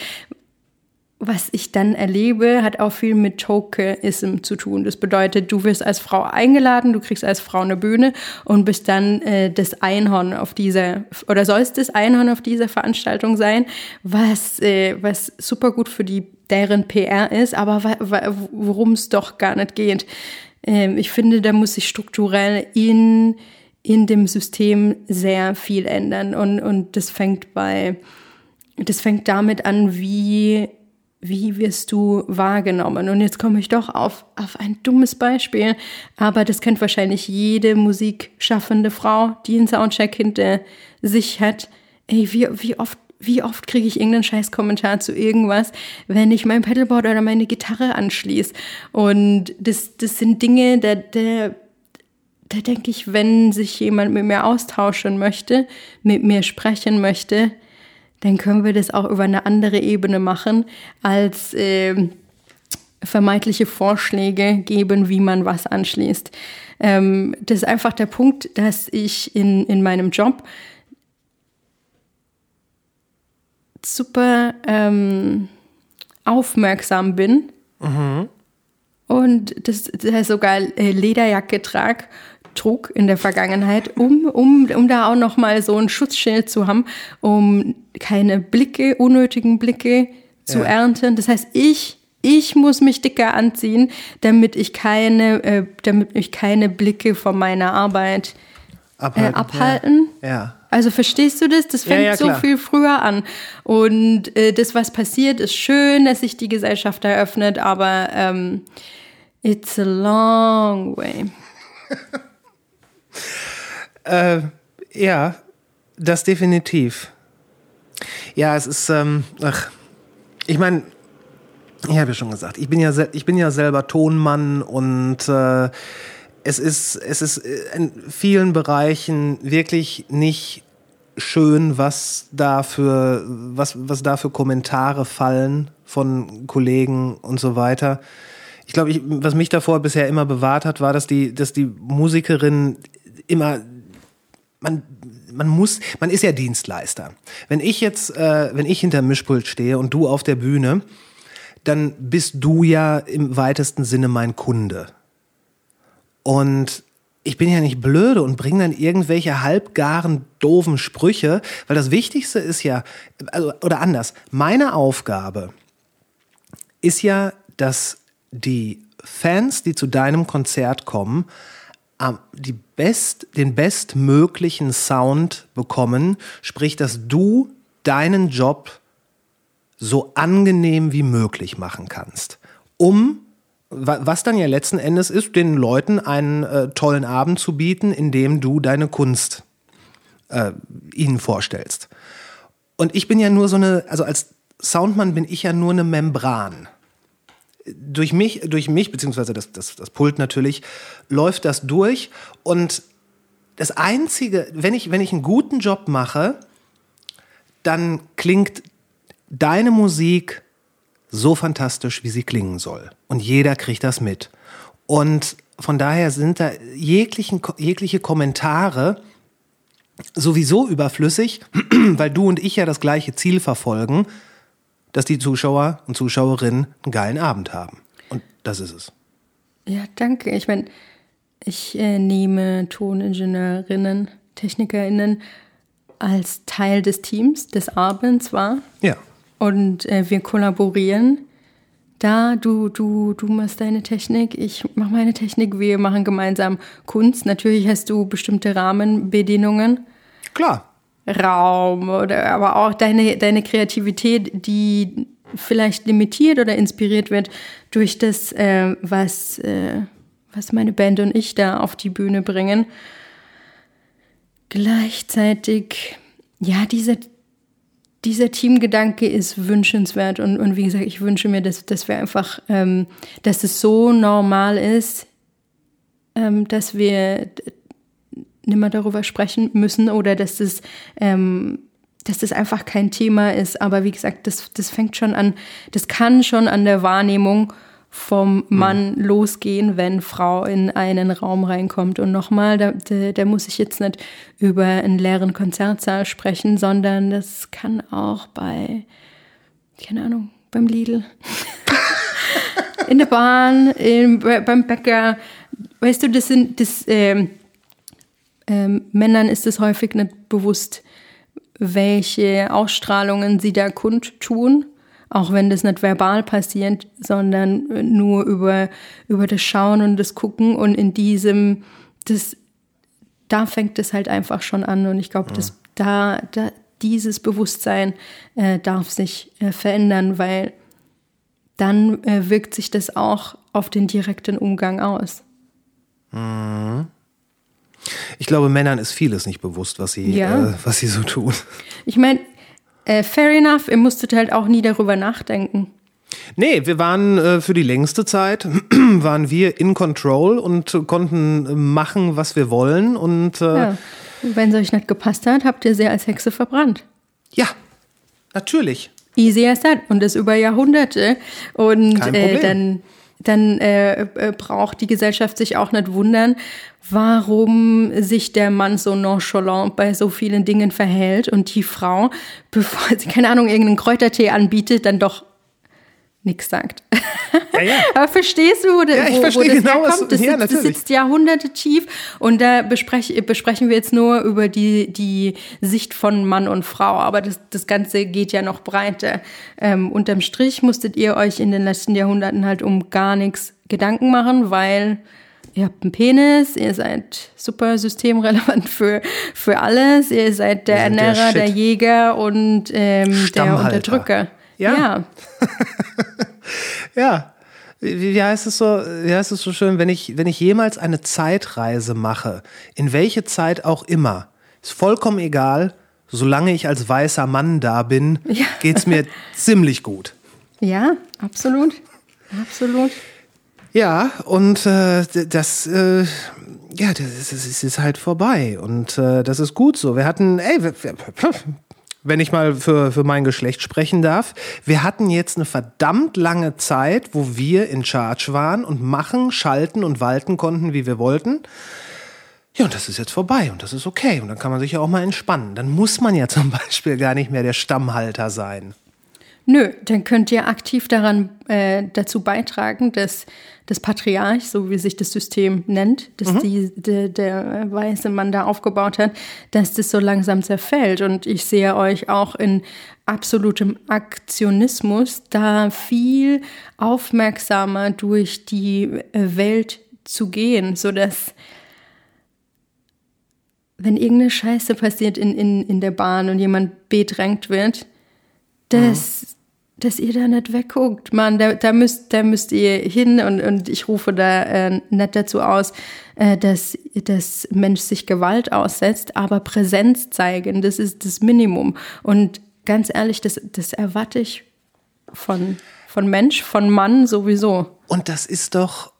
was ich dann erlebe, hat auch viel mit Tokenism zu tun. Das bedeutet, du wirst als Frau eingeladen, du kriegst als Frau eine Bühne und bist dann äh, das Einhorn auf dieser, oder sollst das Einhorn auf dieser Veranstaltung sein, was, äh, was super gut für die, deren PR ist, aber worum es doch gar nicht geht. Ähm, ich finde, da muss sich strukturell in, in dem System sehr viel ändern und, und das fängt bei, das fängt damit an, wie wie wirst du wahrgenommen? Und jetzt komme ich doch auf, auf ein dummes Beispiel, aber das kennt wahrscheinlich jede musikschaffende Frau, die einen Soundcheck hinter sich hat. Ey, wie, wie oft wie oft kriege ich irgendeinen scheiß Kommentar zu irgendwas, wenn ich mein Pedalboard oder meine Gitarre anschließe? Und das, das sind Dinge, da, da, da denke ich, wenn sich jemand mit mir austauschen möchte, mit mir sprechen möchte, dann können wir das auch über eine andere Ebene machen, als äh, vermeintliche Vorschläge geben, wie man was anschließt. Ähm, das ist einfach der Punkt, dass ich in, in meinem Job super ähm, aufmerksam bin mhm. und das, das sogar äh, Lederjacke trage trug in der Vergangenheit, um, um, um da auch nochmal so ein Schutzschild zu haben, um keine Blicke, unnötigen Blicke zu ja. ernten. Das heißt, ich, ich muss mich dicker anziehen, damit ich keine, äh, damit ich keine Blicke von meiner Arbeit abhalten. Äh, abhalten. Ja. ja. Also verstehst du das? Das fängt ja, ja, so viel früher an. Und äh, das, was passiert, ist schön, dass sich die Gesellschaft eröffnet, aber ähm, it's a long way. Äh, ja, das definitiv. Ja, es ist, ähm, ach, ich meine, ich habe ja schon gesagt, ich bin ja, ich bin ja selber Tonmann und äh, es ist, es ist in vielen Bereichen wirklich nicht schön, was da für, was, was da für Kommentare fallen von Kollegen und so weiter. Ich glaube, was mich davor bisher immer bewahrt hat, war, dass die, dass die Musikerin immer man, man muss, man ist ja Dienstleister. Wenn ich jetzt, äh, wenn ich hinter Mischpult stehe und du auf der Bühne, dann bist du ja im weitesten Sinne mein Kunde. Und ich bin ja nicht blöde und bringe dann irgendwelche halbgaren, doofen Sprüche, weil das Wichtigste ist ja, also, oder anders, meine Aufgabe ist ja, dass die Fans, die zu deinem Konzert kommen, die best, den bestmöglichen Sound bekommen, sprich, dass du deinen Job so angenehm wie möglich machen kannst, um was dann ja letzten Endes ist, den Leuten einen äh, tollen Abend zu bieten, indem du deine Kunst äh, ihnen vorstellst. Und ich bin ja nur so eine, also als Soundmann bin ich ja nur eine Membran durch mich, durch mich, beziehungsweise das, das, das Pult natürlich, läuft das durch. Und das Einzige, wenn ich, wenn ich einen guten Job mache, dann klingt deine Musik so fantastisch, wie sie klingen soll. Und jeder kriegt das mit. Und von daher sind da jeglichen, jegliche Kommentare sowieso überflüssig, weil du und ich ja das gleiche Ziel verfolgen, dass die Zuschauer und Zuschauerinnen einen geilen Abend haben. Und das ist es. Ja, danke. Ich meine, ich äh, nehme Toningenieurinnen, TechnikerInnen als Teil des Teams des Abends wahr. Ja. Und äh, wir kollaborieren. Da, du, du, du machst deine Technik, ich mache meine Technik, wir machen gemeinsam Kunst. Natürlich hast du bestimmte Rahmenbedingungen. Klar. Raum oder aber auch deine, deine Kreativität, die vielleicht limitiert oder inspiriert wird durch das, äh, was, äh, was meine Band und ich da auf die Bühne bringen. Gleichzeitig, ja, dieser, dieser Teamgedanke ist wünschenswert und, und wie gesagt, ich wünsche mir, dass, dass wir einfach, ähm, dass es so normal ist, ähm, dass wir nimmer darüber sprechen müssen oder dass das, ähm, dass das einfach kein Thema ist. Aber wie gesagt, das, das fängt schon an, das kann schon an der Wahrnehmung vom Mann losgehen, wenn Frau in einen Raum reinkommt. Und nochmal, da, da, da muss ich jetzt nicht über einen leeren Konzertsaal sprechen, sondern das kann auch bei, keine Ahnung, beim Lidl, in der Bahn, im, beim Bäcker. Weißt du, das sind, das, ähm, ähm, Männern ist es häufig nicht bewusst, welche Ausstrahlungen sie da kundtun auch wenn das nicht verbal passiert, sondern nur über, über das Schauen und das Gucken und in diesem, das, da fängt es halt einfach schon an und ich glaube, ja. dass da, da dieses Bewusstsein äh, darf sich äh, verändern, weil dann äh, wirkt sich das auch auf den direkten Umgang aus. Mhm. Ich glaube, Männern ist vieles nicht bewusst, was sie, ja. äh, was sie so tun. Ich meine, äh, fair enough, ihr musstet halt auch nie darüber nachdenken. Nee, wir waren äh, für die längste Zeit, waren wir in Control und konnten machen, was wir wollen. Und äh, ja. wenn es euch nicht gepasst hat, habt ihr sie als Hexe verbrannt. Ja, natürlich. Easy as that. Und das über Jahrhunderte. Und äh, dann dann äh, äh, braucht die Gesellschaft sich auch nicht wundern, warum sich der Mann so nonchalant bei so vielen Dingen verhält und die Frau, bevor sie, keine Ahnung, irgendeinen Kräutertee anbietet, dann doch nichts sagt. Ja, ja. Aber verstehst du, wo, ja, wo, wo das genau, herkommt? Das, ja, sitzt, das sitzt Jahrhunderte tief und da besprech, besprechen wir jetzt nur über die, die Sicht von Mann und Frau. Aber das, das Ganze geht ja noch breiter. Ähm, unterm Strich musstet ihr euch in den letzten Jahrhunderten halt um gar nichts Gedanken machen, weil ihr habt einen Penis, ihr seid super systemrelevant für, für alles, ihr seid der Ernährer, der, der, Jäger und ähm, der Unterdrücker. Ja. Ja. ja. Wie, wie, heißt es so, wie heißt es so schön, wenn ich, wenn ich jemals eine Zeitreise mache, in welche Zeit auch immer, ist vollkommen egal, solange ich als weißer Mann da bin, ja. geht es mir ziemlich gut. Ja, absolut. Absolut. Ja, und äh, das, äh, ja, das, das ist halt vorbei. Und äh, das ist gut so. Wir hatten, ey, wir, wir, wenn ich mal für, für mein Geschlecht sprechen darf. Wir hatten jetzt eine verdammt lange Zeit, wo wir in Charge waren und machen, schalten und walten konnten, wie wir wollten. Ja, und das ist jetzt vorbei und das ist okay. Und dann kann man sich ja auch mal entspannen. Dann muss man ja zum Beispiel gar nicht mehr der Stammhalter sein. Nö, dann könnt ihr aktiv daran äh, dazu beitragen, dass das Patriarch, so wie sich das System nennt, dass mhm. die, de, der weiße Mann da aufgebaut hat, dass das so langsam zerfällt. Und ich sehe euch auch in absolutem Aktionismus da viel aufmerksamer durch die äh, Welt zu gehen, sodass wenn irgendeine Scheiße passiert in, in, in der Bahn und jemand bedrängt wird, dass, dass ihr da nicht wegguckt. Mann, da, da, müsst, da müsst ihr hin und, und ich rufe da äh, nicht dazu aus, äh, dass, dass Mensch sich Gewalt aussetzt, aber Präsenz zeigen, das ist das Minimum. Und ganz ehrlich, das, das erwarte ich von, von Mensch, von Mann sowieso. Und das ist doch,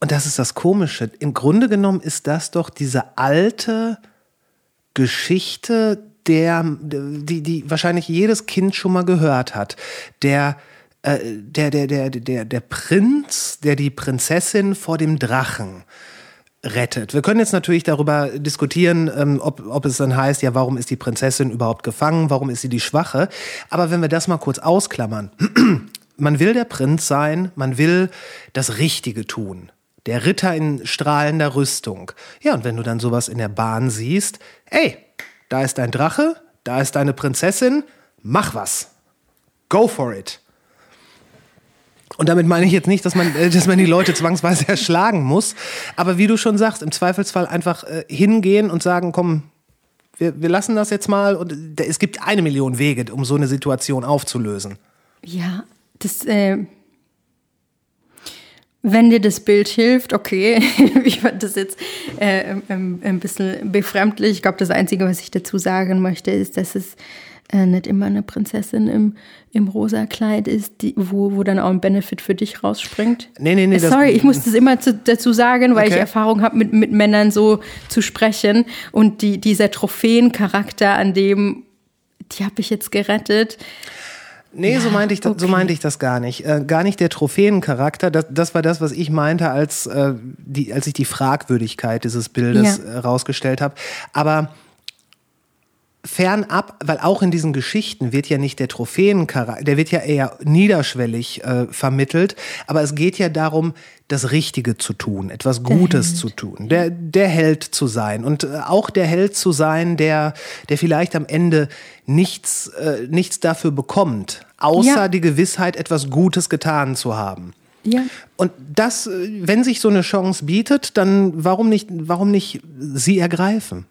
und das ist das Komische, im Grunde genommen ist das doch diese alte Geschichte der, die, die wahrscheinlich jedes Kind schon mal gehört hat. Der, äh, der, der, der, der, der Prinz, der die Prinzessin vor dem Drachen rettet. Wir können jetzt natürlich darüber diskutieren, ähm, ob, ob es dann heißt, ja, warum ist die Prinzessin überhaupt gefangen, warum ist sie die Schwache. Aber wenn wir das mal kurz ausklammern, man will der Prinz sein, man will das Richtige tun. Der Ritter in strahlender Rüstung. Ja, und wenn du dann sowas in der Bahn siehst, ey, da ist ein Drache, da ist eine Prinzessin, mach was. Go for it. Und damit meine ich jetzt nicht, dass man, äh, dass man die Leute zwangsweise erschlagen muss. Aber wie du schon sagst, im Zweifelsfall einfach äh, hingehen und sagen, komm, wir, wir lassen das jetzt mal. Und äh, es gibt eine Million Wege, um so eine Situation aufzulösen. Ja, das, äh, wenn dir das Bild hilft, okay. ich fand das jetzt äh, ähm, ein bisschen befremdlich. Ich glaube, das Einzige, was ich dazu sagen möchte, ist, dass es äh, nicht immer eine Prinzessin im, im rosa Kleid ist, die, wo, wo dann auch ein Benefit für dich rausspringt. Nee, nee, nee. Sorry, ich muss das immer zu, dazu sagen, weil okay. ich Erfahrung habe, mit, mit Männern so zu sprechen. Und die, dieser Trophäencharakter, an dem, die habe ich jetzt gerettet Nee, so meinte ich, das, so okay. meinte ich das gar nicht. Äh, gar nicht der Trophäencharakter. Das, das war das, was ich meinte, als, äh, die, als ich die Fragwürdigkeit dieses Bildes Ja. äh, rausgestellt habe. Aber fernab, weil auch in diesen Geschichten wird ja nicht der Trophäencharakter, der wird ja eher niederschwellig äh, vermittelt, aber es geht ja darum, das Richtige zu tun, etwas Gutes zu tun, der, der Held zu sein und äh, auch der Held zu sein, der, der vielleicht am Ende nichts, äh, nichts dafür bekommt, außer Ja. die Gewissheit, etwas Gutes getan zu haben. Ja. Und das, äh, wenn sich so eine Chance bietet, dann warum nicht, warum nicht sie ergreifen?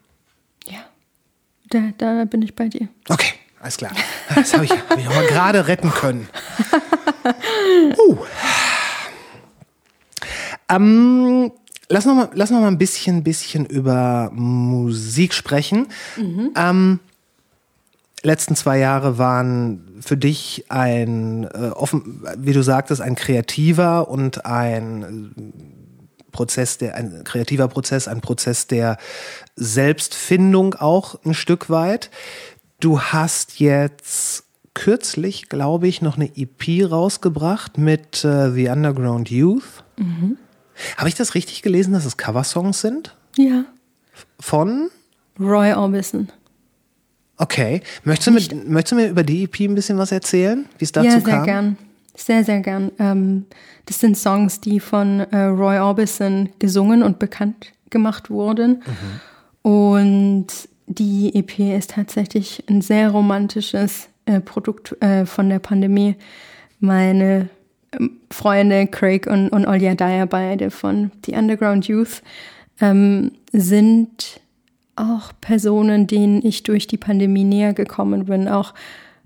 Da, da bin ich bei dir. Okay, alles klar. Das habe ich, hab ich aber gerade retten können. Uh. Ähm, lass noch mal, lass noch mal ein bisschen, bisschen über Musik sprechen. Ähm, letzten zwei Jahre waren für dich ein, äh, offen, wie du sagtest, ein kreativer und ein Prozess, der, ein kreativer Prozess, ein Prozess der Selbstfindung auch ein Stück weit. Du hast jetzt kürzlich, glaube ich, noch eine EP rausgebracht mit äh, The Underground Youth. Habe ich das richtig gelesen, dass es Coversongs sind? Ja. Von? Roy Orbison. Okay. Möchtest du, mit, möchtest du mir über die EP ein bisschen was erzählen, wie es dazu ja, sehr kam? gern. Sehr, sehr gern. Ähm, das sind Songs, die von äh, Roy Orbison gesungen und bekannt gemacht wurden. Und die EP ist tatsächlich ein sehr romantisches äh, Produkt äh, von der Pandemie. Meine ähm, Freunde Craig und, und Olja Dyer, beide von The Underground Youth, ähm, sind auch Personen, denen ich durch die Pandemie näher gekommen bin. Auch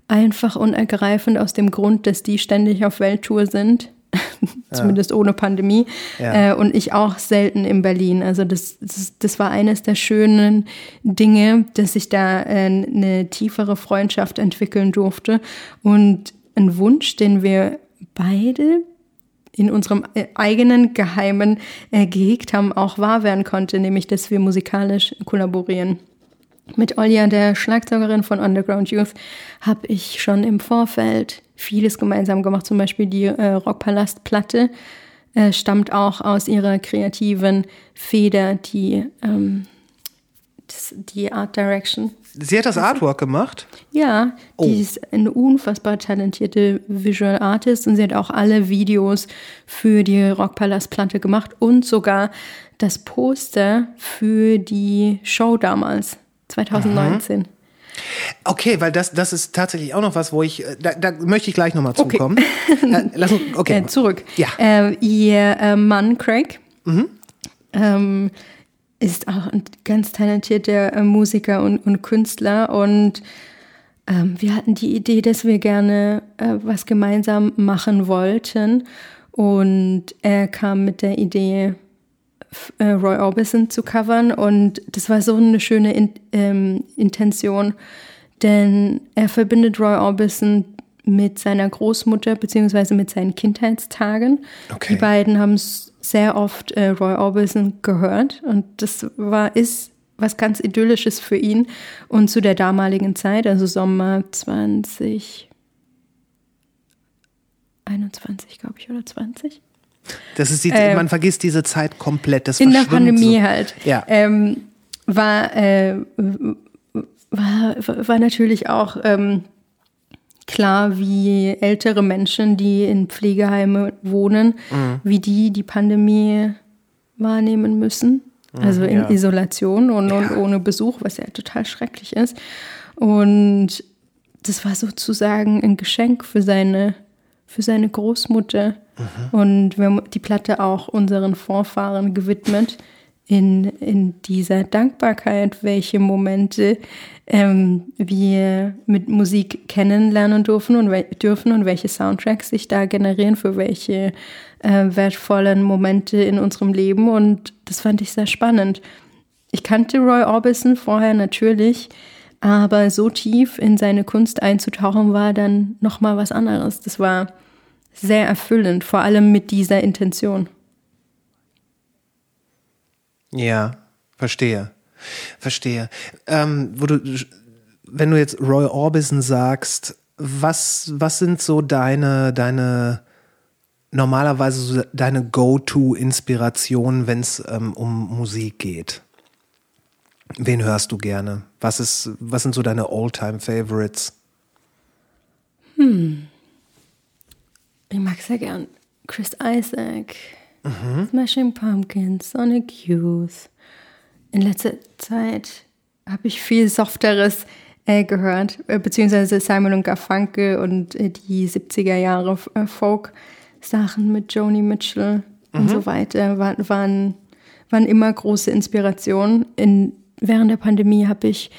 einfach und ergreifend aus dem Grund, dass die ständig auf Welttour sind. Zumindest ohne Pandemie. Ja. Äh, und ich auch selten in Berlin. Also das, das, das war eines der schönen Dinge, dass ich da äh, eine tiefere Freundschaft entwickeln durfte. Und ein Wunsch, den wir beide in unserem äh, eigenen Geheimen äh, gehegt haben, auch wahr werden konnte, nämlich dass wir musikalisch kollaborieren. Mit Olja, der Schlagzeugerin von Underground Youth, habe ich schon im Vorfeld vieles gemeinsam gemacht. Zum Beispiel die äh, Rockpalast-Platte äh, stammt auch aus ihrer kreativen Feder, die, ähm, das, die Art Direction. Sie hat das Artwork gemacht. Ja, Oh. die ist eine unfassbar talentierte Visual Artist und sie hat auch alle Videos für die Rockpalast-Platte gemacht und sogar das Poster für die Show damals, 2019. Okay, weil das, das ist tatsächlich auch noch was, wo ich, äh, da, da möchte ich gleich nochmal zukommen. äh, lass uns, okay. Äh, zurück. Ja. Äh, ihr äh, Mann Craig Mhm. ähm, ist auch ein ganz talentierter äh, Musiker und, und Künstler und ähm, wir hatten die Idee, dass wir gerne was gemeinsam machen wollten und er kam mit der Idee, äh, Roy Orbison zu covern und das war so eine schöne In ähm, Intention, denn er verbindet Roy Orbison mit seiner Großmutter beziehungsweise mit seinen Kindheitstagen. Okay. Die beiden haben sehr oft äh, Roy Orbison gehört und das war ist was ganz idyllisches für ihn und zu der damaligen Zeit, also Sommer 20 21, glaube ich, oder 20. Das ist die, Ähm, man vergisst diese Zeit komplett. Das in der Pandemie so. halt. Ja. Ähm, war, äh, war, war natürlich auch ähm, klar, wie ältere Menschen, die in Pflegeheime wohnen, Mhm. wie die die Pandemie wahrnehmen müssen. Also in Mhm, ja. Isolation und, und ohne Besuch, was ja total schrecklich ist. Und das war sozusagen ein Geschenk für seine, für seine Großmutter. Mhm. Und wir haben die Platte auch unseren Vorfahren gewidmet in, in dieser Dankbarkeit, welche Momente ähm, wir mit Musik kennenlernen dürfen und, dürfen und welche Soundtracks sich da generieren für welche äh, wertvollen Momente in unserem Leben. Und das fand ich sehr spannend. Ich kannte Roy Orbison vorher natürlich, aber so tief in seine Kunst einzutauchen war dann nochmal was anderes. Das war sehr erfüllend, vor allem mit dieser Intention. Ja, verstehe. Verstehe. Ähm, wo du, wenn du jetzt Roy Orbison sagst, was, was sind so deine, deine normalerweise so deine Go-To-Inspirationen, wenn es ähm, um Musik geht? Wen hörst du gerne? Was, ist, was sind so deine All-Time-Favorites? Ich mag sehr gern Chris Isaac, Smashing Pumpkins, Sonic Youth. In letzter Zeit habe ich viel Softeres äh, gehört, äh, beziehungsweise Simon und Garfunkel und äh, die 70er Jahre äh, Folk-Sachen mit Joni Mitchell und so weiter waren, waren, waren immer große Inspirationen. In, während der Pandemie habe ich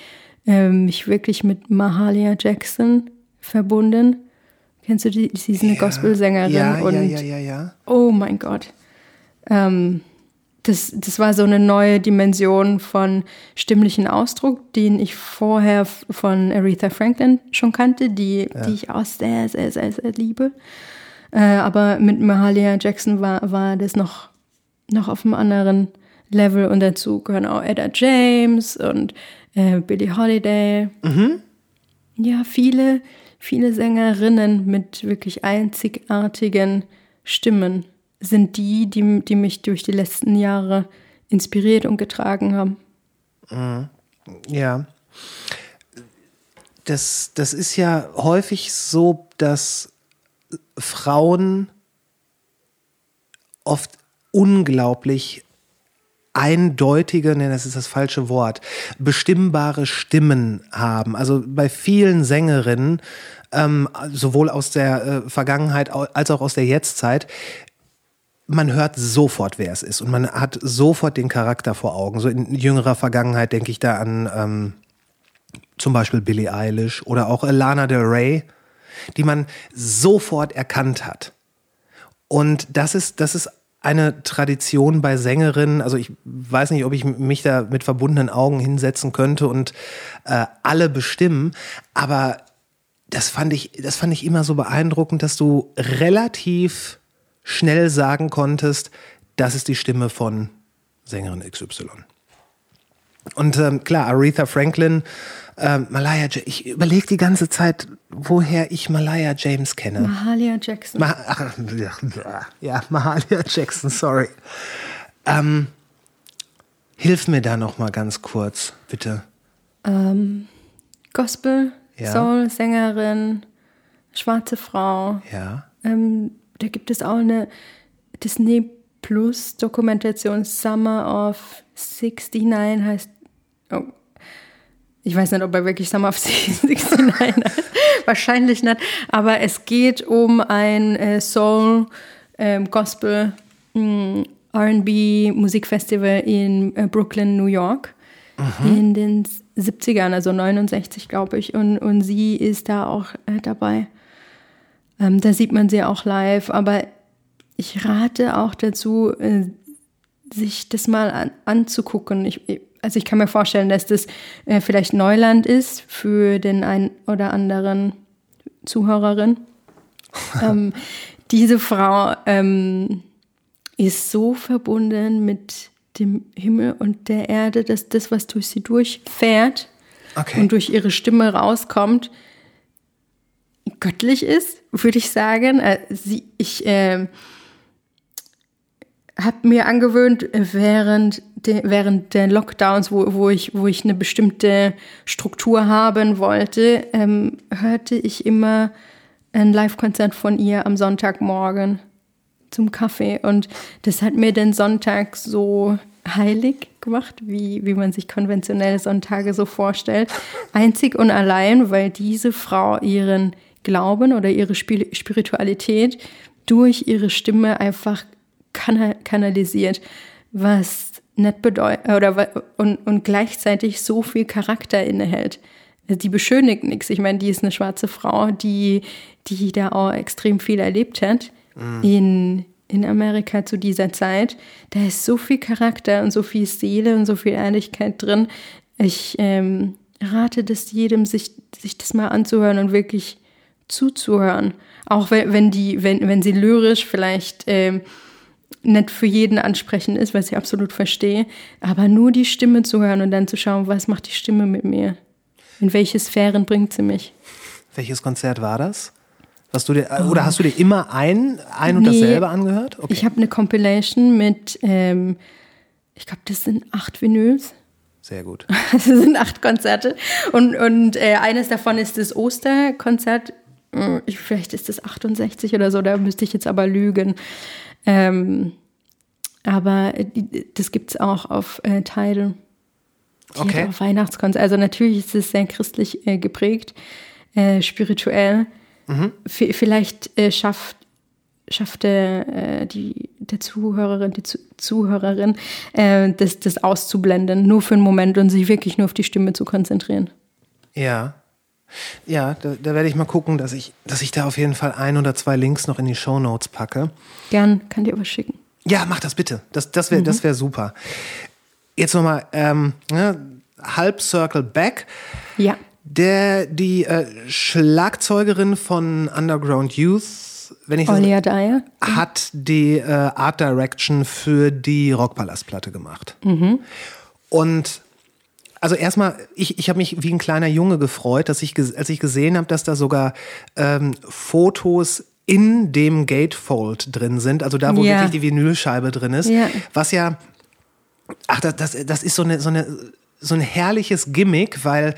äh, mich wirklich mit Mahalia Jackson verbunden. Kennst du die? Sie ist eine Gospelsängerin Ja, und ja, ja, ja, ja. Oh mein Gott. Ähm, das, das war so eine neue Dimension von stimmlichen Ausdruck, den ich vorher von Aretha Franklin schon kannte, die, die ich auch sehr, sehr, sehr, sehr liebe. Äh, aber mit Mahalia Jackson war, war das noch, noch auf einem anderen Level und dazu gehören auch Etta James und äh, Billie Holiday. Ja, viele, viele Sängerinnen mit wirklich einzigartigen Stimmen sind die, die, die mich durch die letzten Jahre inspiriert und getragen haben. Ja. Das, das ist ja häufig so, dass Frauen oft unglaublich eindeutige, nee, das ist das falsche Wort, bestimmbare Stimmen haben. Also bei vielen Sängerinnen, ähm, sowohl aus der äh, Vergangenheit als auch aus der Jetztzeit, man hört sofort, wer es ist und man hat sofort den Charakter vor Augen. So in jüngerer Vergangenheit denke ich da an ähm, zum Beispiel Billie Eilish oder auch Lana Del Rey, die man sofort erkannt hat. Und das ist, das ist eine Tradition bei Sängerinnen. Also ich weiß nicht, ob ich mich da mit verbundenen Augen hinsetzen könnte und äh, alle bestimmen, aber das fand ich, das fand ich immer so beeindruckend, dass du relativ schnell sagen konntest, das ist die Stimme von Sängerin XY. Und ähm, klar, Aretha Franklin, ähm, Malaya, Ja- ich überlege die ganze Zeit, woher ich Malaya James kenne. Mahalia Jackson. Ma ach, ja, Mahalia Jackson, sorry. Ähm, hilf mir da noch mal ganz kurz, bitte. Gospel, Ja. Soul, Sängerin, schwarze Frau. Ja. Ähm, da gibt es auch eine Disney Plus Dokumentation Summer of 69 heißt. Oh. Ich weiß nicht, ob er wirklich Summer of 69 heißt. Wahrscheinlich nicht. Aber es geht um ein äh, Soul ähm, Gospel mh, RB Musikfestival in äh, Brooklyn, New York. In den 70ern, also 69, glaube ich. Und, und sie ist da auch äh, dabei. Ähm, da sieht man sie auch live, aber ich rate auch dazu, äh, sich das mal an, anzugucken. Ich, also ich kann mir vorstellen, dass das äh, vielleicht Neuland ist für den einen oder anderen Zuhörerin. ähm, diese Frau ähm, ist so verbunden mit dem Himmel und der Erde, dass das, was durch sie durchfährt Okay. und durch ihre Stimme rauskommt, göttlich ist, würde ich sagen. Äh, Sie, ich äh, habe mir angewöhnt, äh, während, de, während der Lockdowns, wo, wo, ich, wo ich eine bestimmte Struktur haben wollte, ähm, hörte ich immer ein Live-Konzert von ihr am Sonntagmorgen zum Kaffee. Und das hat mir den Sonntag so heilig gemacht, wie, wie man sich konventionelle Sonntage so vorstellt. Einzig und allein, weil diese Frau ihren Glauben oder ihre Spiritualität durch ihre Stimme einfach kana kanalisiert, was nicht bedeutet oder wa- und, und gleichzeitig so viel Charakter innehält. Also Die beschönigt nichts. Ich meine, die ist eine schwarze Frau, die, die da auch extrem viel erlebt hat in, in Amerika zu dieser Zeit. Da ist so viel Charakter und so viel Seele und so viel Ehrlichkeit drin. Ich ähm, rate das jedem, sich, sich das mal anzuhören und wirklich zuzuhören. Auch wenn, wenn, die, wenn, wenn sie lyrisch vielleicht ähm, nicht für jeden ansprechend ist, was ich absolut verstehe, aber nur die Stimme zu hören und dann zu schauen, was macht die Stimme mit mir? In welche Sphären bringt sie mich? Welches Konzert war das? Was du dir, Oder hast du dir immer ein, ein und Oh. Nee. dasselbe angehört? Okay. Ich habe eine Compilation mit, ähm, ich glaube, das sind acht Vinyls. Sehr gut. Das sind acht Konzerte. Und, und äh, eines davon ist das Osterkonzert. Hm, Ich, vielleicht ist das 68 oder so, da müsste ich jetzt aber lügen. Ähm, aber äh, das gibt es auch auf äh, Tidal. Okay. auch Weihnachtskonzert. Also natürlich ist es sehr christlich äh, geprägt, äh, spirituell. V vielleicht äh, schafft schafft der, äh, die, der Zuhörerin, die Zu Zuhörerin, das, das auszublenden, nur für einen Moment und sich wirklich nur auf die Stimme zu konzentrieren. Ja. Ja, da, da werde ich mal gucken, dass ich, dass ich da auf jeden Fall ein oder zwei Links noch in die Shownotes packe. Gern, kann dir aber schicken. Ja, mach das bitte. Das, das wäre das wär super. Jetzt nochmal, ähm, ne, halb Circle Back. Ja. Der, die äh, Schlagzeugerin von Underground Youth, wenn ich Olia Dyer. hat die äh, Art Direction für die Rockpalast-Platte gemacht. Und also erstmal, ich, ich habe mich wie ein kleiner Junge gefreut, dass ich, als ich gesehen habe, dass da sogar ähm, Fotos in dem Gatefold drin sind, also da, wo Ja. wirklich die Vinylscheibe drin ist, Ja. was ja, ach, das, das, das ist so, eine, so, eine, so ein herrliches Gimmick, weil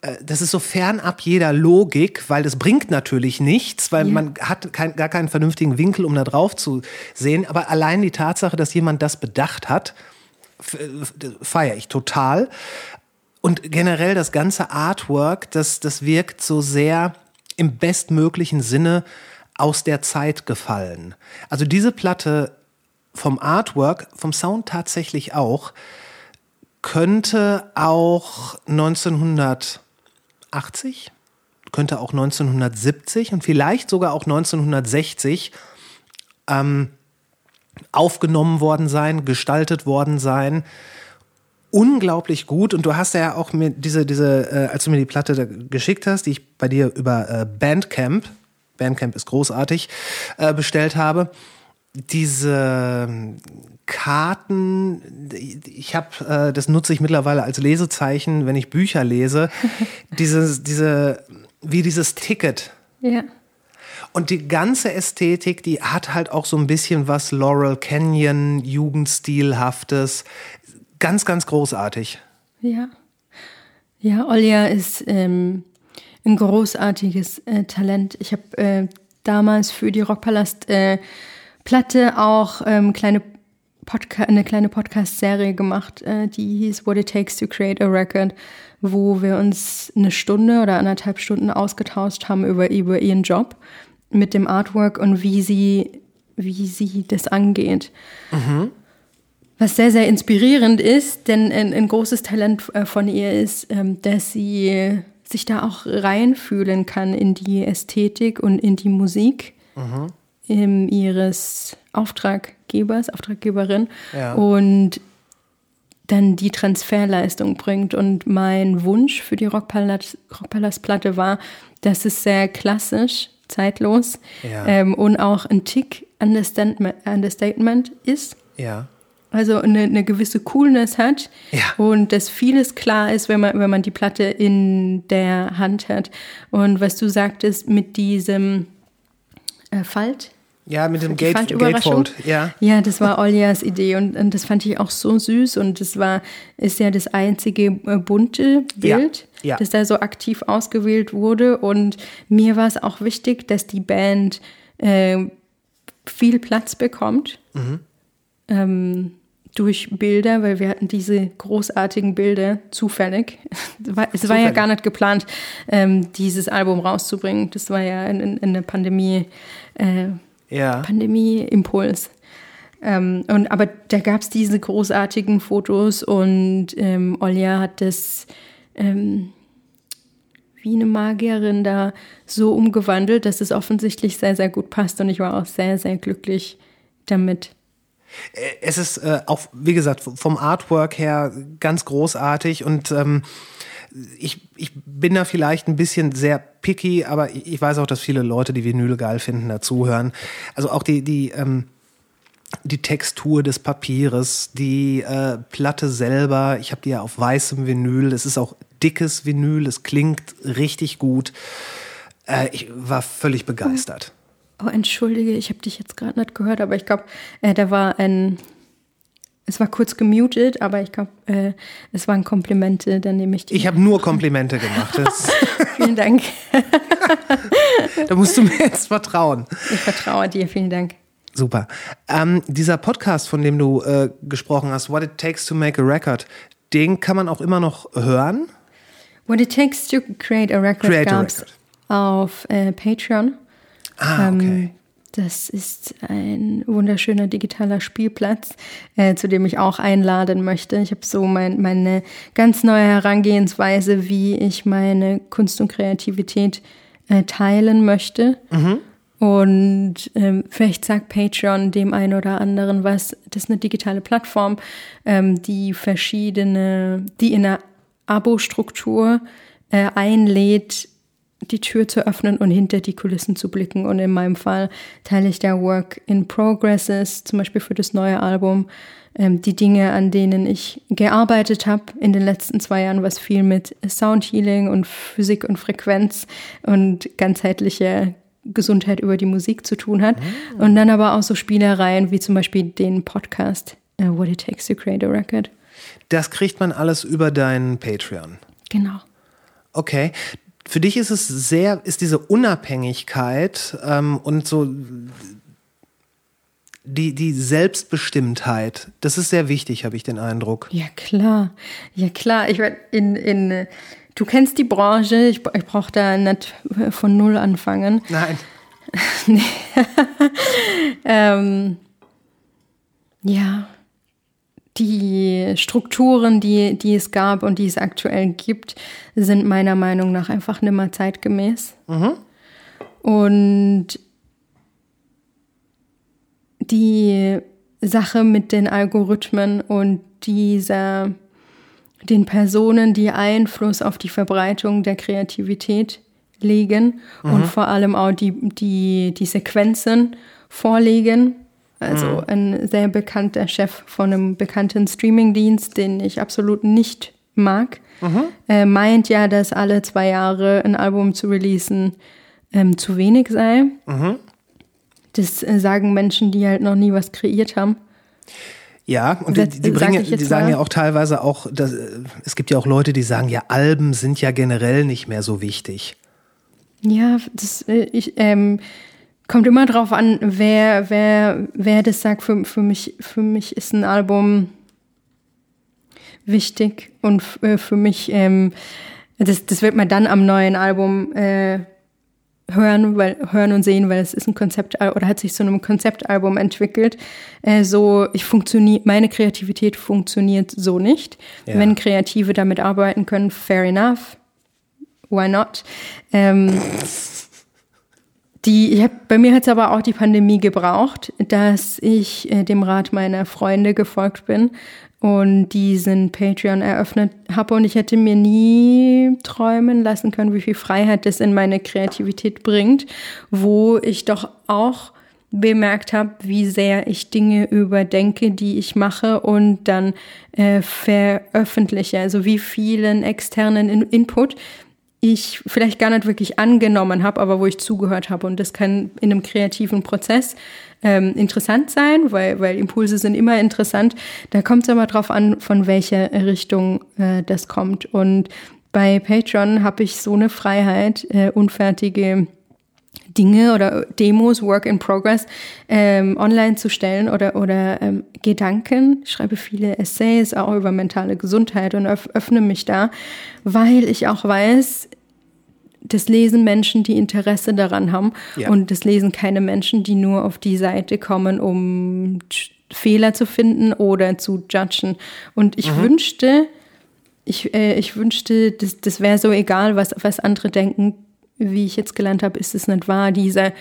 äh, das ist so fernab jeder Logik, weil das bringt natürlich nichts, weil Ja. man hat kein, gar keinen vernünftigen Winkel, um da drauf zu sehen. Aber allein die Tatsache, dass jemand das bedacht hat, feiere ich total. Und generell das ganze Artwork, das, das wirkt so sehr im bestmöglichen Sinne aus der Zeit gefallen. Also diese Platte vom Artwork, vom Sound tatsächlich auch, könnte auch 1980, könnte auch 1970 und vielleicht sogar auch 1960 ähm, aufgenommen worden sein, gestaltet worden sein. Unglaublich gut. Und du hast ja auch mir diese, diese, äh, als du mir die Platte da geschickt hast, die ich bei dir über äh, Bandcamp, Bandcamp ist großartig, äh, bestellt habe, diese ähm, Karten, ich habe, äh, das nutze ich mittlerweile als Lesezeichen, wenn ich Bücher lese, dieses, diese, wie dieses Ticket. Ja. Und die ganze Ästhetik, die hat halt auch so ein bisschen was Laurel Canyon, Jugendstilhaftes. Ganz, ganz großartig. Ja. Ja, Olja ist ähm, ein großartiges äh, Talent. Ich habe äh, damals für die Rockpalast äh, Platte auch ähm, kleine Podca eine kleine Podcast-Serie gemacht, äh, die hieß What It Takes to Create a Record, wo wir uns eine Stunde oder anderthalb Stunden ausgetauscht haben über, über ihren Job mit dem Artwork und wie sie, wie sie das angeht. Was sehr, sehr inspirierend ist, denn ein, ein großes Talent äh, von ihr ist, ähm, dass sie sich da auch reinfühlen kann in die Ästhetik und in die Musik ähm, ihres Auftraggebers, Auftraggeberin Ja. und dann die Transferleistung bringt. Und mein Wunsch für die Rockpalast- Rockpalast-Platte war, dass es sehr klassisch, zeitlos Ja. ähm, und auch ein Tick Understatement, Understatement ist. Ja. Also eine, eine gewisse Coolness hat Ja. und dass vieles klar ist, wenn man, wenn man die Platte in der Hand hat. Und was du sagtest mit diesem äh, Falt, Ja, mit dem Gate. Gatefold. Ja. Ja, das war Oljas Idee und, und das fand ich auch so süß und das war, ist ja das einzige äh, bunte Bild, Ja, ja. das da so aktiv ausgewählt wurde und mir war es auch wichtig, dass die Band äh, viel Platz bekommt Mhm. ähm, durch Bilder, weil wir hatten diese großartigen Bilder zufällig. Es war, war ja Zufällig. gar nicht geplant, ähm, dieses Album rauszubringen. Das war ja in, in, in der Pandemie. Äh, Ja. Pandemie-Impuls. Ähm, und, aber da gab es diese großartigen Fotos und ähm, Olja hat das ähm, wie eine Magierin da so umgewandelt, dass es offensichtlich sehr, sehr gut passt und ich war auch sehr, sehr glücklich damit. Es ist äh, auch, wie gesagt, vom Artwork her ganz großartig und ähm, ich, ich bin da vielleicht ein bisschen sehr picky, aber ich weiß auch, dass viele Leute, die Vinyle geil finden, dazuhören. Also auch die, die, ähm, die Textur des Papieres, die äh, Platte selber, ich habe die ja auf weißem Vinyl, es ist auch dickes Vinyl, es klingt richtig gut. Äh, ich war völlig begeistert. Oh, entschuldige, ich habe dich jetzt gerade nicht gehört, aber ich glaube, äh, da war ein. Es war kurz gemutet, aber ich glaube, äh, es waren Komplimente, dann nehme ich die. Ich habe nur Komplimente gemacht. Vielen Dank. da musst du mir jetzt vertrauen. Ich vertraue dir, vielen Dank. Super. Ähm, dieser Podcast, von dem du äh, gesprochen hast, What It Takes to Make a Record, den kann man auch immer noch hören. What it takes to create a record gab's record. auf äh, Patreon. Ah, okay. Ähm, das ist ein wunderschöner digitaler Spielplatz, äh, zu dem ich auch einladen möchte. Ich habe so mein, meine ganz neue Herangehensweise, wie ich meine Kunst und Kreativität äh, teilen möchte. Und ähm, vielleicht sagt Patreon dem einen oder anderen was. Das ist eine digitale Plattform, ähm, die verschiedene, die in einer Abo-Struktur äh, einlädt, die Tür zu öffnen und hinter die Kulissen zu blicken. Und in meinem Fall teile ich da Work in Progresses, zum Beispiel für das neue Album, ähm, die Dinge, an denen ich gearbeitet habe in den letzten zwei Jahren, was viel mit Soundhealing und Physik und Frequenz und ganzheitlicher Gesundheit über die Musik zu tun hat. Und dann aber auch so Spielereien wie zum Beispiel den Podcast äh, What It Takes to Create a Record. Das kriegt man alles über deinen Patreon. Genau. Okay. Für dich ist es sehr, ist diese Unabhängigkeit ähm, und so die, die Selbstbestimmtheit, das ist sehr wichtig, habe ich den Eindruck. Ja, klar. Ja, klar. Ich werde in, in, du kennst die Branche, ich, ich brauche da nicht von Null anfangen. Nein. Ähm, ja, die Strukturen, die, die es gab und die es aktuell gibt, sind meiner Meinung nach einfach nimmer zeitgemäß. Und die Sache mit den Algorithmen und dieser, den Personen, die Einfluss auf die Verbreitung der Kreativität legen und vor allem auch die, die, die Sequenzen vorlegen. Also ein sehr bekannter Chef von einem bekannten Streamingdienst, den ich absolut nicht mag, äh, meint ja, dass alle zwei Jahre ein Album zu releasen ähm, zu wenig sei. Das äh, sagen Menschen, die halt noch nie was kreiert haben. Ja, und die, die, bringen, die sagen ja auch teilweise auch, dass, äh, es gibt ja auch Leute, die sagen, ja, Alben sind ja generell nicht mehr so wichtig. Ja, das äh, ich, ähm, kommt immer drauf an, wer, wer, wer das sagt. Für, für, mich, für mich ist ein Album wichtig und äh, für mich, ähm, das, das wird man dann am neuen Album äh, hören, weil, hören und sehen, weil es ist ein Konzept oder hat sich zu einem Konzeptalbum entwickelt. Äh, so, ich funktioniere, meine Kreativität funktioniert so nicht. Ja. Wenn Kreative damit arbeiten können, fair enough. Why not? Ähm, die, ich hab, bei mir hat es aber auch die Pandemie gebraucht, dass ich äh, dem Rat meiner Freunde gefolgt bin und diesen Patreon eröffnet habe. Und ich hätte mir nie träumen lassen können, wie viel Freiheit das in meine Kreativität bringt, wo ich doch auch bemerkt habe, wie sehr ich Dinge überdenke, die ich mache und dann äh, veröffentliche. Also wie vielen externen In Input ich vielleicht gar nicht wirklich angenommen habe, aber wo ich zugehört habe. Und das kann in einem kreativen Prozess ähm, interessant sein, weil, weil Impulse sind immer interessant. Da kommt es aber drauf an, von welcher Richtung äh, das kommt. Und bei Patreon habe ich so eine Freiheit, äh, unfertige Dinge oder Demos, Work in Progress, ähm, online zu stellen oder, oder ähm, Gedanken. Ich schreibe viele Essays auch über mentale Gesundheit und öff öffne mich da, weil ich auch weiß, das lesen Menschen, die Interesse daran haben. Ja. Und das lesen keine Menschen, die nur auf die Seite kommen, um Fehler zu finden oder zu judgen. Und ich wünschte, ich, äh, ich wünschte, das, das wäre so egal, was, was andere denken. Wie ich jetzt gelernt habe, ist es nicht wahr. Dieser,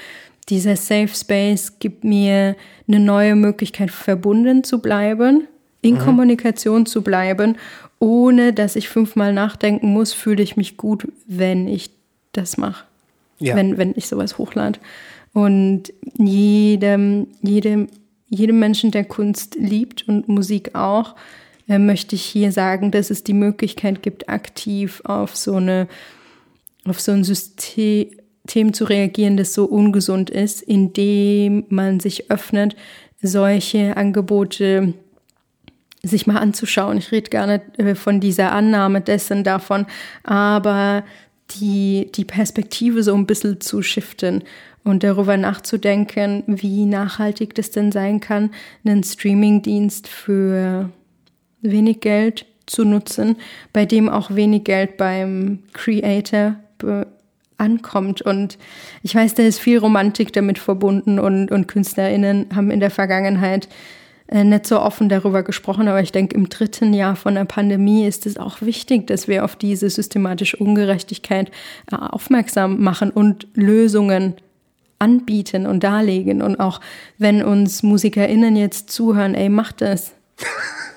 dieser Safe Space gibt mir eine neue Möglichkeit, verbunden zu bleiben, in Kommunikation zu bleiben, ohne dass ich fünfmal nachdenken muss, fühle ich mich gut, wenn ich das mache. Ja. Wenn, wenn ich sowas hochlade. Und jedem, jedem, jedem Menschen, der Kunst liebt und Musik auch, äh, möchte ich hier sagen, dass es die Möglichkeit gibt, aktiv auf so eine, auf so ein System, zu reagieren, das so ungesund ist, indem man sich öffnet, solche Angebote sich mal anzuschauen. Ich rede gar nicht äh, von dieser Annahme dessen davon, aber die, die Perspektive so ein bisschen zu shiften und darüber nachzudenken, wie nachhaltig das denn sein kann, einen Streamingdienst für wenig Geld zu nutzen, bei dem auch wenig Geld beim Creator ankommt. Und ich weiß, da ist viel Romantik damit verbunden und, und KünstlerInnen haben in der Vergangenheit äh, nicht so offen darüber gesprochen, aber ich denke, im dritten Jahr von der Pandemie ist es auch wichtig, dass wir auf diese systematische Ungerechtigkeit äh, aufmerksam machen und Lösungen anbieten und darlegen. Und auch wenn uns MusikerInnen jetzt zuhören, ey, macht das.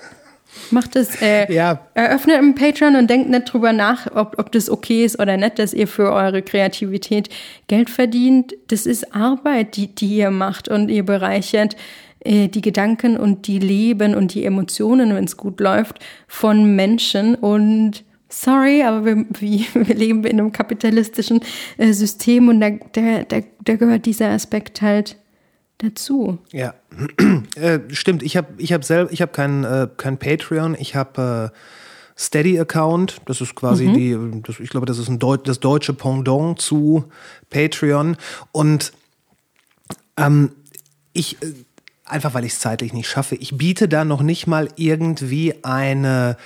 Macht es, äh, Ja. eröffnet ein Patreon und denkt nicht drüber nach, ob, ob das okay ist oder nicht, dass ihr für eure Kreativität Geld verdient. Das ist Arbeit, die, die ihr macht und ihr bereichert äh, die Gedanken und die Leben und die Emotionen, wenn es gut läuft, von Menschen und Sorry, aber wir, wir leben in einem kapitalistischen äh, System und da, da, da, da gehört dieser Aspekt halt dazu. Ja, äh, stimmt. Ich habe ich hab selber, ich habe kein, äh, kein Patreon, ich habe äh, Steady-Account. Das ist quasi die, das, ich glaube, das ist ein Deut das deutsche Pendant zu Patreon. Und ähm, ich, äh, einfach weil ich es zeitlich nicht schaffe, ich biete da noch nicht mal irgendwie eine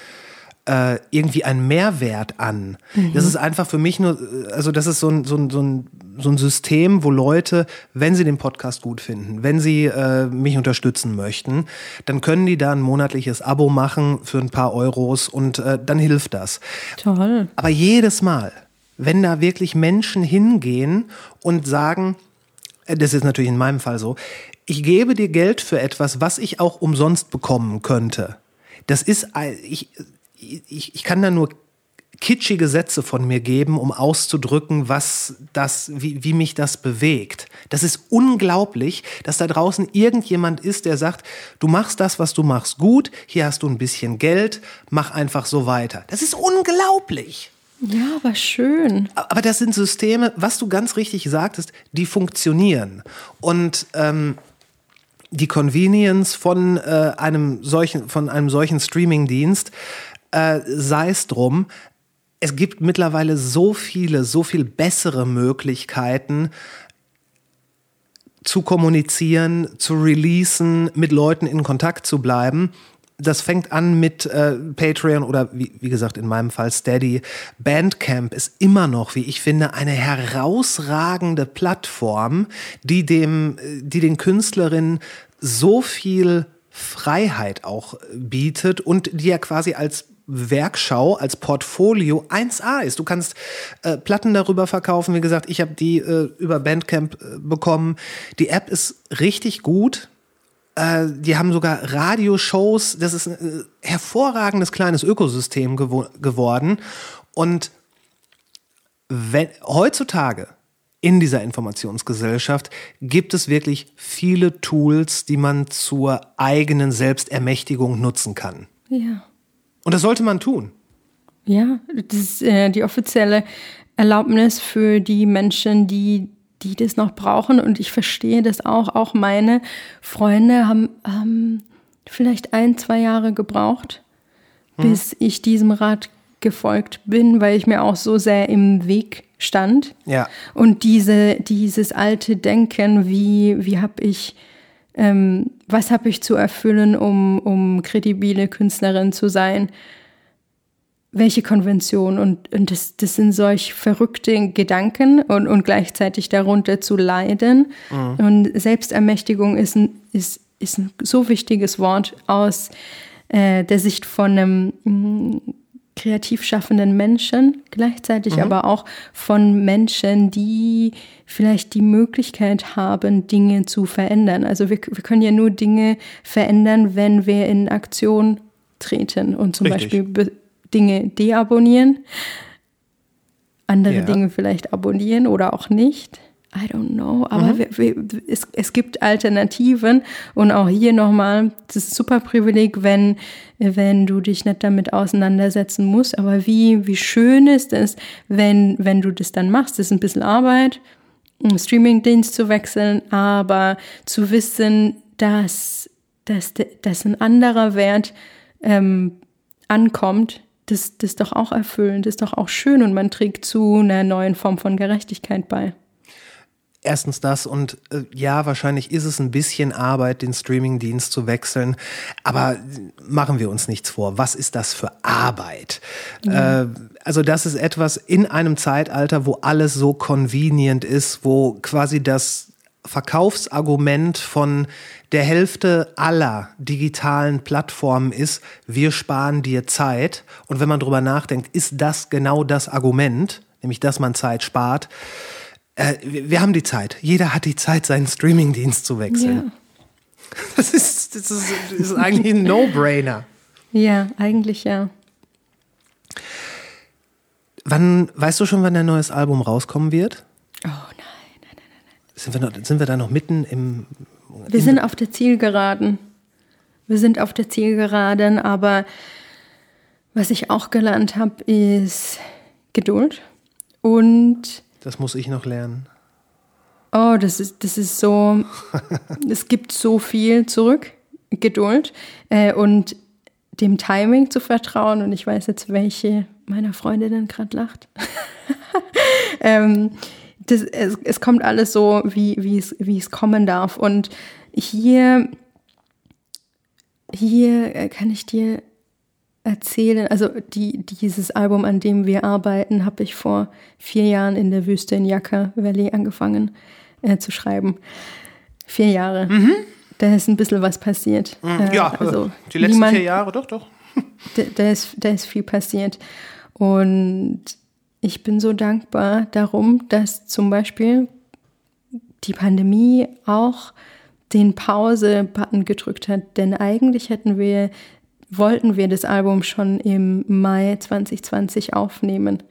äh, irgendwie einen Mehrwert an. Das ist einfach für mich nur, äh, also das ist so ein, so, ein, so, ein, so ein System, wo Leute, wenn sie den Podcast gut finden, wenn sie äh, mich unterstützen möchten, dann können die da ein monatliches Abo machen für ein paar Euros und äh, dann hilft das. Toll. Aber jedes Mal, wenn da wirklich Menschen hingehen und sagen, äh, das ist natürlich in meinem Fall so, ich gebe dir Geld für etwas, was ich auch umsonst bekommen könnte. Das ist, ich, ich, ich kann da nur kitschige Sätze von mir geben, um auszudrücken, was das, wie, wie mich das bewegt. Das ist unglaublich, dass da draußen irgendjemand ist, der sagt, du machst das, was du machst, gut, hier hast du ein bisschen Geld, mach einfach so weiter. Das ist unglaublich. Ja, aber schön. Aber das sind Systeme, was du ganz richtig sagtest, die funktionieren. Und ähm, die Convenience von äh, einem solchen, von einem solchen Streamingdienst, äh, sei es drum, es gibt mittlerweile so viele, so viel bessere Möglichkeiten, zu kommunizieren, zu releasen, mit Leuten in Kontakt zu bleiben. Das fängt an mit äh, Patreon oder wie, wie gesagt in meinem Fall Steady. Bandcamp ist immer noch, wie ich finde, eine herausragende Plattform, die dem, die den Künstlerinnen so viel Freiheit auch bietet und die ja quasi als Werkschau, als Portfolio 1A ist. Du kannst äh, Platten darüber verkaufen. Wie gesagt, ich habe die äh, über Bandcamp äh, bekommen. Die App ist richtig gut. Äh, die haben sogar Radioshows. Das ist ein äh, hervorragendes kleines Ökosystem gewo geworden. Und wenn, heutzutage in dieser Informationsgesellschaft gibt es wirklich viele Tools, die man zur eigenen Selbstermächtigung nutzen kann. Ja. Und das sollte man tun. Ja, das ist äh, die offizielle Erlaubnis für die Menschen, die, die das noch brauchen. Und ich verstehe das auch. Auch meine Freunde haben, haben vielleicht ein, zwei Jahre gebraucht, bis ich diesem Rat gefolgt bin, weil ich mir auch so sehr im Weg stand. Ja. Und diese, dieses alte Denken, wie, wie habe ich, ähm, was habe ich zu erfüllen, um, um kredibile Künstlerin zu sein? Welche Konvention? Und, und das, das sind solch verrückte Gedanken und, und gleichzeitig darunter zu leiden. Und Selbstermächtigung ist ein, ist, ist ein so wichtiges Wort aus äh, der Sicht von einem mm, kreativ schaffenden Menschen, gleichzeitig aber auch von Menschen, die vielleicht die Möglichkeit haben, Dinge zu verändern. Also wir, wir können ja nur Dinge verändern, wenn wir in Aktion treten und zum Richtig. Beispiel be- Dinge deabonnieren, andere Ja. Dinge vielleicht abonnieren oder auch nicht. I don't know, aber wir, wir, es, es gibt Alternativen und auch hier nochmal, das ist super Privileg, wenn, wenn du dich nicht damit auseinandersetzen musst, aber wie, wie schön ist es, wenn, wenn du das dann machst, das ist ein bisschen Arbeit, einen Streamingdienst zu wechseln, aber zu wissen, dass, dass, dass ein anderer Wert ähm, ankommt, das, das ist doch auch erfüllend, das ist doch auch schön und man trägt zu einer neuen Form von Gerechtigkeit bei. Erstens das und äh, ja, wahrscheinlich ist es ein bisschen Arbeit, den Streamingdienst zu wechseln, aber machen wir uns nichts vor. Was ist das für Arbeit? Äh, also das ist etwas in einem Zeitalter, wo alles so convenient ist, wo quasi das Verkaufsargument von der Hälfte aller digitalen Plattformen ist, wir sparen dir Zeit. Und wenn man drüber nachdenkt, ist das genau das Argument, nämlich dass man Zeit spart. Äh, wir, haben die Zeit. Jeder hat die Zeit, seinen Streamingdienst zu wechseln. Das, ist, das, ist, das ist eigentlich ein No-Brainer. Ja, eigentlich ja. Wann, weißt du schon, wann dein neues Album rauskommen wird? Oh nein, nein, nein. Sind wir, noch, sind wir da noch mitten im. Wir sind auf der Zielgeraden. Wir sind auf der Zielgeraden, aber was ich auch gelernt habe, ist Geduld. Und Das muss ich noch lernen. oh, das ist, das ist so, es gibt so viel zurück. Geduld äh, und dem Timing zu vertrauen. Und ich weiß jetzt, welche meiner Freundinnen gerade lacht. ähm, das, es, es kommt alles so, wie, wie, es, wie es kommen darf. Und hier, hier äh, kann ich dir erzählen, also die, dieses Album, an dem wir arbeiten, habe ich vor vier Jahren in der Wüste in Yucca Valley angefangen äh, zu schreiben. Vier Jahre. Da ist ein bisschen was passiert. Äh, ja, also die letzten niemand- vier Jahre, doch, doch. da, da, ist, da ist viel passiert. Und ich bin so dankbar darum, dass zum Beispiel die Pandemie auch den Pause-Button gedrückt hat. Denn eigentlich hätten wir, wollten wir das Album schon im Mai 2020 aufnehmen.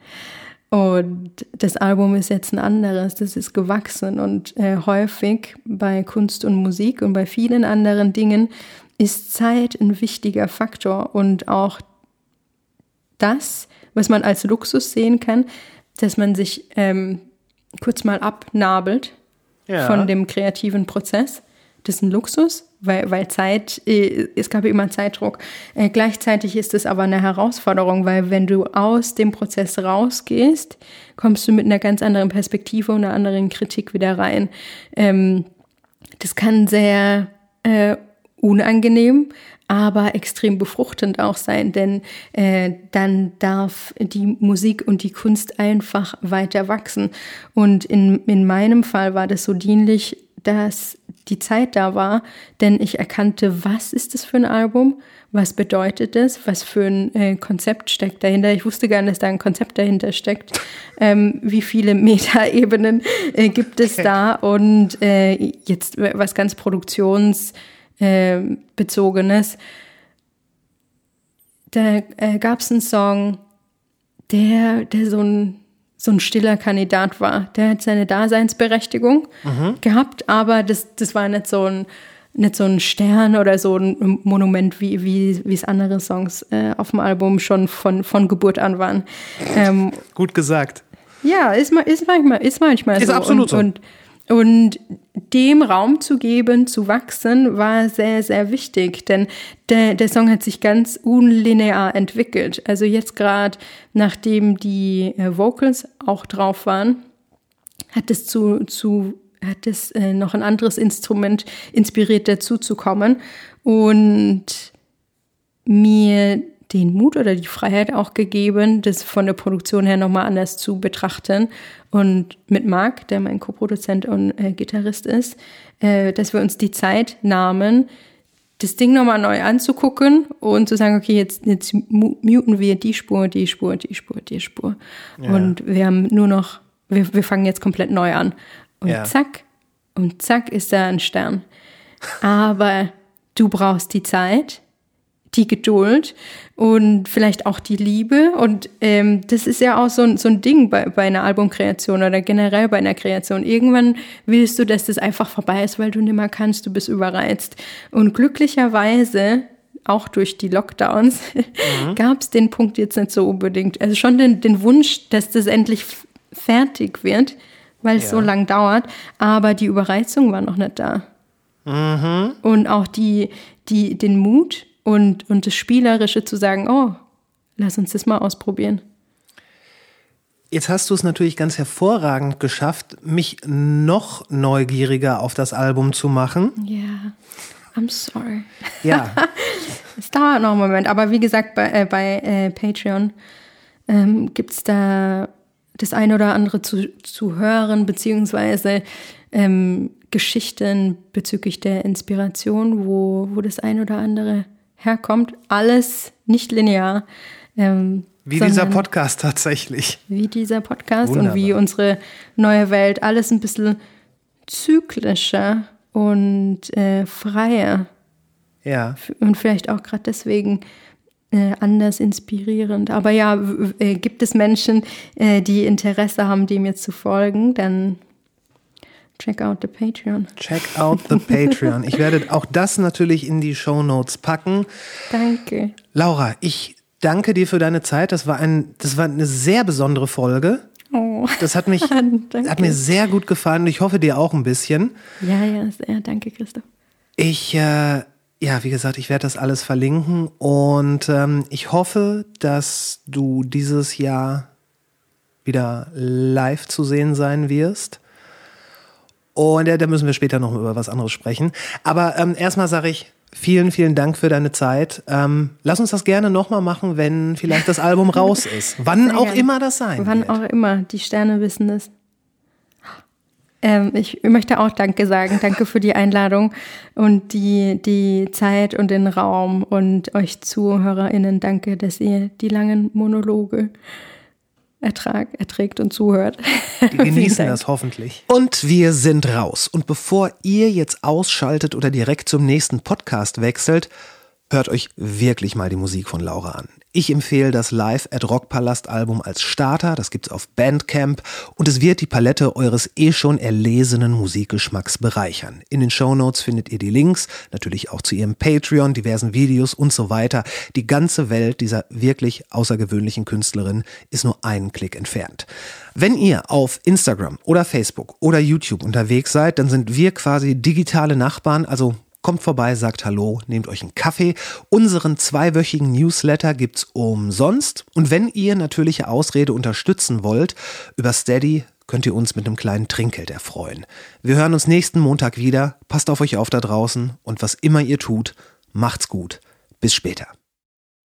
Und das Album ist jetzt ein anderes, das ist gewachsen und äh, häufig bei Kunst und Musik und bei vielen anderen Dingen ist Zeit ein wichtiger Faktor und auch das, was man als Luxus sehen kann, dass man sich ähm, kurz mal abnabelt Ja. von dem kreativen Prozess. Das ist ein Luxus, weil, weil Zeit, äh, es gab immer Zeitdruck. Äh, gleichzeitig ist es aber eine Herausforderung, weil wenn du aus dem Prozess rausgehst, kommst du mit einer ganz anderen Perspektive und einer anderen Kritik wieder rein. Ähm, das kann sehr äh, unangenehm, aber extrem befruchtend auch sein, denn äh, dann darf die Musik und die Kunst einfach weiter wachsen. Und in, in meinem Fall war das so dienlich, dass die Zeit da war, denn ich erkannte, was ist das für ein Album, was bedeutet es, was für ein äh, Konzept steckt dahinter. Ich wusste gar nicht, dass da ein Konzept dahinter steckt. Ähm, wie viele Metaebenen äh, gibt es da und äh, jetzt was ganz Produktions äh, bezogenes. Da äh, gab es einen Song, der, der so ein, so ein stiller Kandidat war. Der hat seine Daseinsberechtigung gehabt, aber das, das war nicht so ein nicht so ein Stern oder so ein Monument, wie, wie, wie es andere Songs äh, auf dem Album schon von, von Geburt an waren. Ähm, Gut gesagt. ja, ist, ist manchmal, ist manchmal Ist so. absolut so. und, und, dem Raum zu geben, zu wachsen, war sehr, sehr wichtig, denn der, der Song hat sich ganz unlinear entwickelt. Also jetzt gerade, nachdem die äh, Vocals auch drauf waren, hat es zu, zu hat es äh, noch ein anderes Instrument inspiriert dazu zu kommen und mir den Mut oder die Freiheit auch gegeben, das von der Produktion her nochmal anders zu betrachten. Und mit Marc, der mein Co-Produzent und äh, Gitarrist ist, äh, dass wir uns die Zeit nahmen, das Ding nochmal neu anzugucken und zu sagen, okay, jetzt, jetzt mu- muten wir die Spur, die Spur, die Spur, die Spur. Und wir haben nur noch, wir, wir fangen jetzt komplett neu an. Und Ja. zack, und zack ist da ein Stern. Aber du brauchst die Zeit, die Geduld und vielleicht auch die Liebe. Und ähm, das ist ja auch so, ein so ein Ding bei, bei einer Albumkreation oder generell bei einer Kreation. Irgendwann willst du, dass das einfach vorbei ist, weil du nicht mehr kannst, du bist überreizt. Und glücklicherweise auch durch die Lockdowns, mhm. gab es den Punkt jetzt nicht so unbedingt. Also schon den, den Wunsch, dass das endlich fertig wird, weil es ja. so lang dauert, aber die Überreizung war noch nicht da. Mhm. Und auch die, die, den Mut und, und das Spielerische zu sagen, oh, lass uns das mal ausprobieren. Jetzt hast du es natürlich ganz hervorragend geschafft, mich noch neugieriger auf das Album zu machen. Ja, I'm sorry. Ja. es dauert noch einen Moment, aber wie gesagt, bei, äh, bei äh, Patreon ähm, gibt es da das eine oder andere zu, zu hören, beziehungsweise ähm, Geschichten bezüglich der Inspiration, wo, wo das ein oder andere herkommt. Alles nicht linear. Ähm, wie dieser Podcast tatsächlich. Wie dieser Podcast Wunderbar. und wie unsere neue Welt. Alles ein bisschen zyklischer und äh, freier. Ja. Und vielleicht auch gerade deswegen äh, anders inspirierend. Aber ja, äh, gibt es Menschen, äh, die Interesse haben, dem jetzt zu folgen, dann Check out the Patreon. Check out the Patreon. Ich werde auch das natürlich in die Show Notes packen. Danke. Laura, ich danke dir für deine Zeit. Das war, ein, das war eine sehr besondere Folge. Oh. Das hat, mich, hat mir sehr gut gefallen und ich hoffe dir auch ein bisschen. Ja, ja, sehr. Danke, Christoph. Ich, äh, ja, wie gesagt, ich werde das alles verlinken und ähm, ich hoffe, dass du dieses Jahr wieder live zu sehen sein wirst. Und ja, da müssen wir später noch über was anderes sprechen. Aber ähm, erstmal sage ich vielen, vielen Dank für deine Zeit. Ähm, lass uns das gerne nochmal machen, wenn vielleicht das Album raus ist. Wann Sehr auch gern. immer das sein Wann wird. auch immer. Die Sterne wissen es. Ähm, ich möchte auch Danke sagen. Danke für die Einladung und die, die Zeit und den Raum und euch ZuhörerInnen. Danke, dass ihr die langen Monologe Ertrag, erträgt und zuhört. Die genießen das hoffentlich. Und wir sind raus. Und bevor ihr jetzt ausschaltet oder direkt zum nächsten Podcast wechselt, hört euch wirklich mal die Musik von Laura an. Ich empfehle das Live at Rockpalast Album als Starter, das gibt's auf Bandcamp und es wird die Palette eures eh schon erlesenen Musikgeschmacks bereichern. In den Shownotes findet ihr die Links, natürlich auch zu ihrem Patreon, diversen Videos und so weiter. Die ganze Welt dieser wirklich außergewöhnlichen Künstlerin ist nur einen Klick entfernt. Wenn ihr auf Instagram oder Facebook oder YouTube unterwegs seid, dann sind wir quasi digitale Nachbarn, also Kommt vorbei, sagt Hallo, nehmt euch einen Kaffee. Unseren zweiwöchigen Newsletter gibt's umsonst. Und wenn ihr natürliche Ausrede unterstützen wollt, über Steady könnt ihr uns mit einem kleinen Trinkgeld erfreuen. Wir hören uns nächsten Montag wieder. Passt auf euch auf da draußen und was immer ihr tut, macht's gut. Bis später.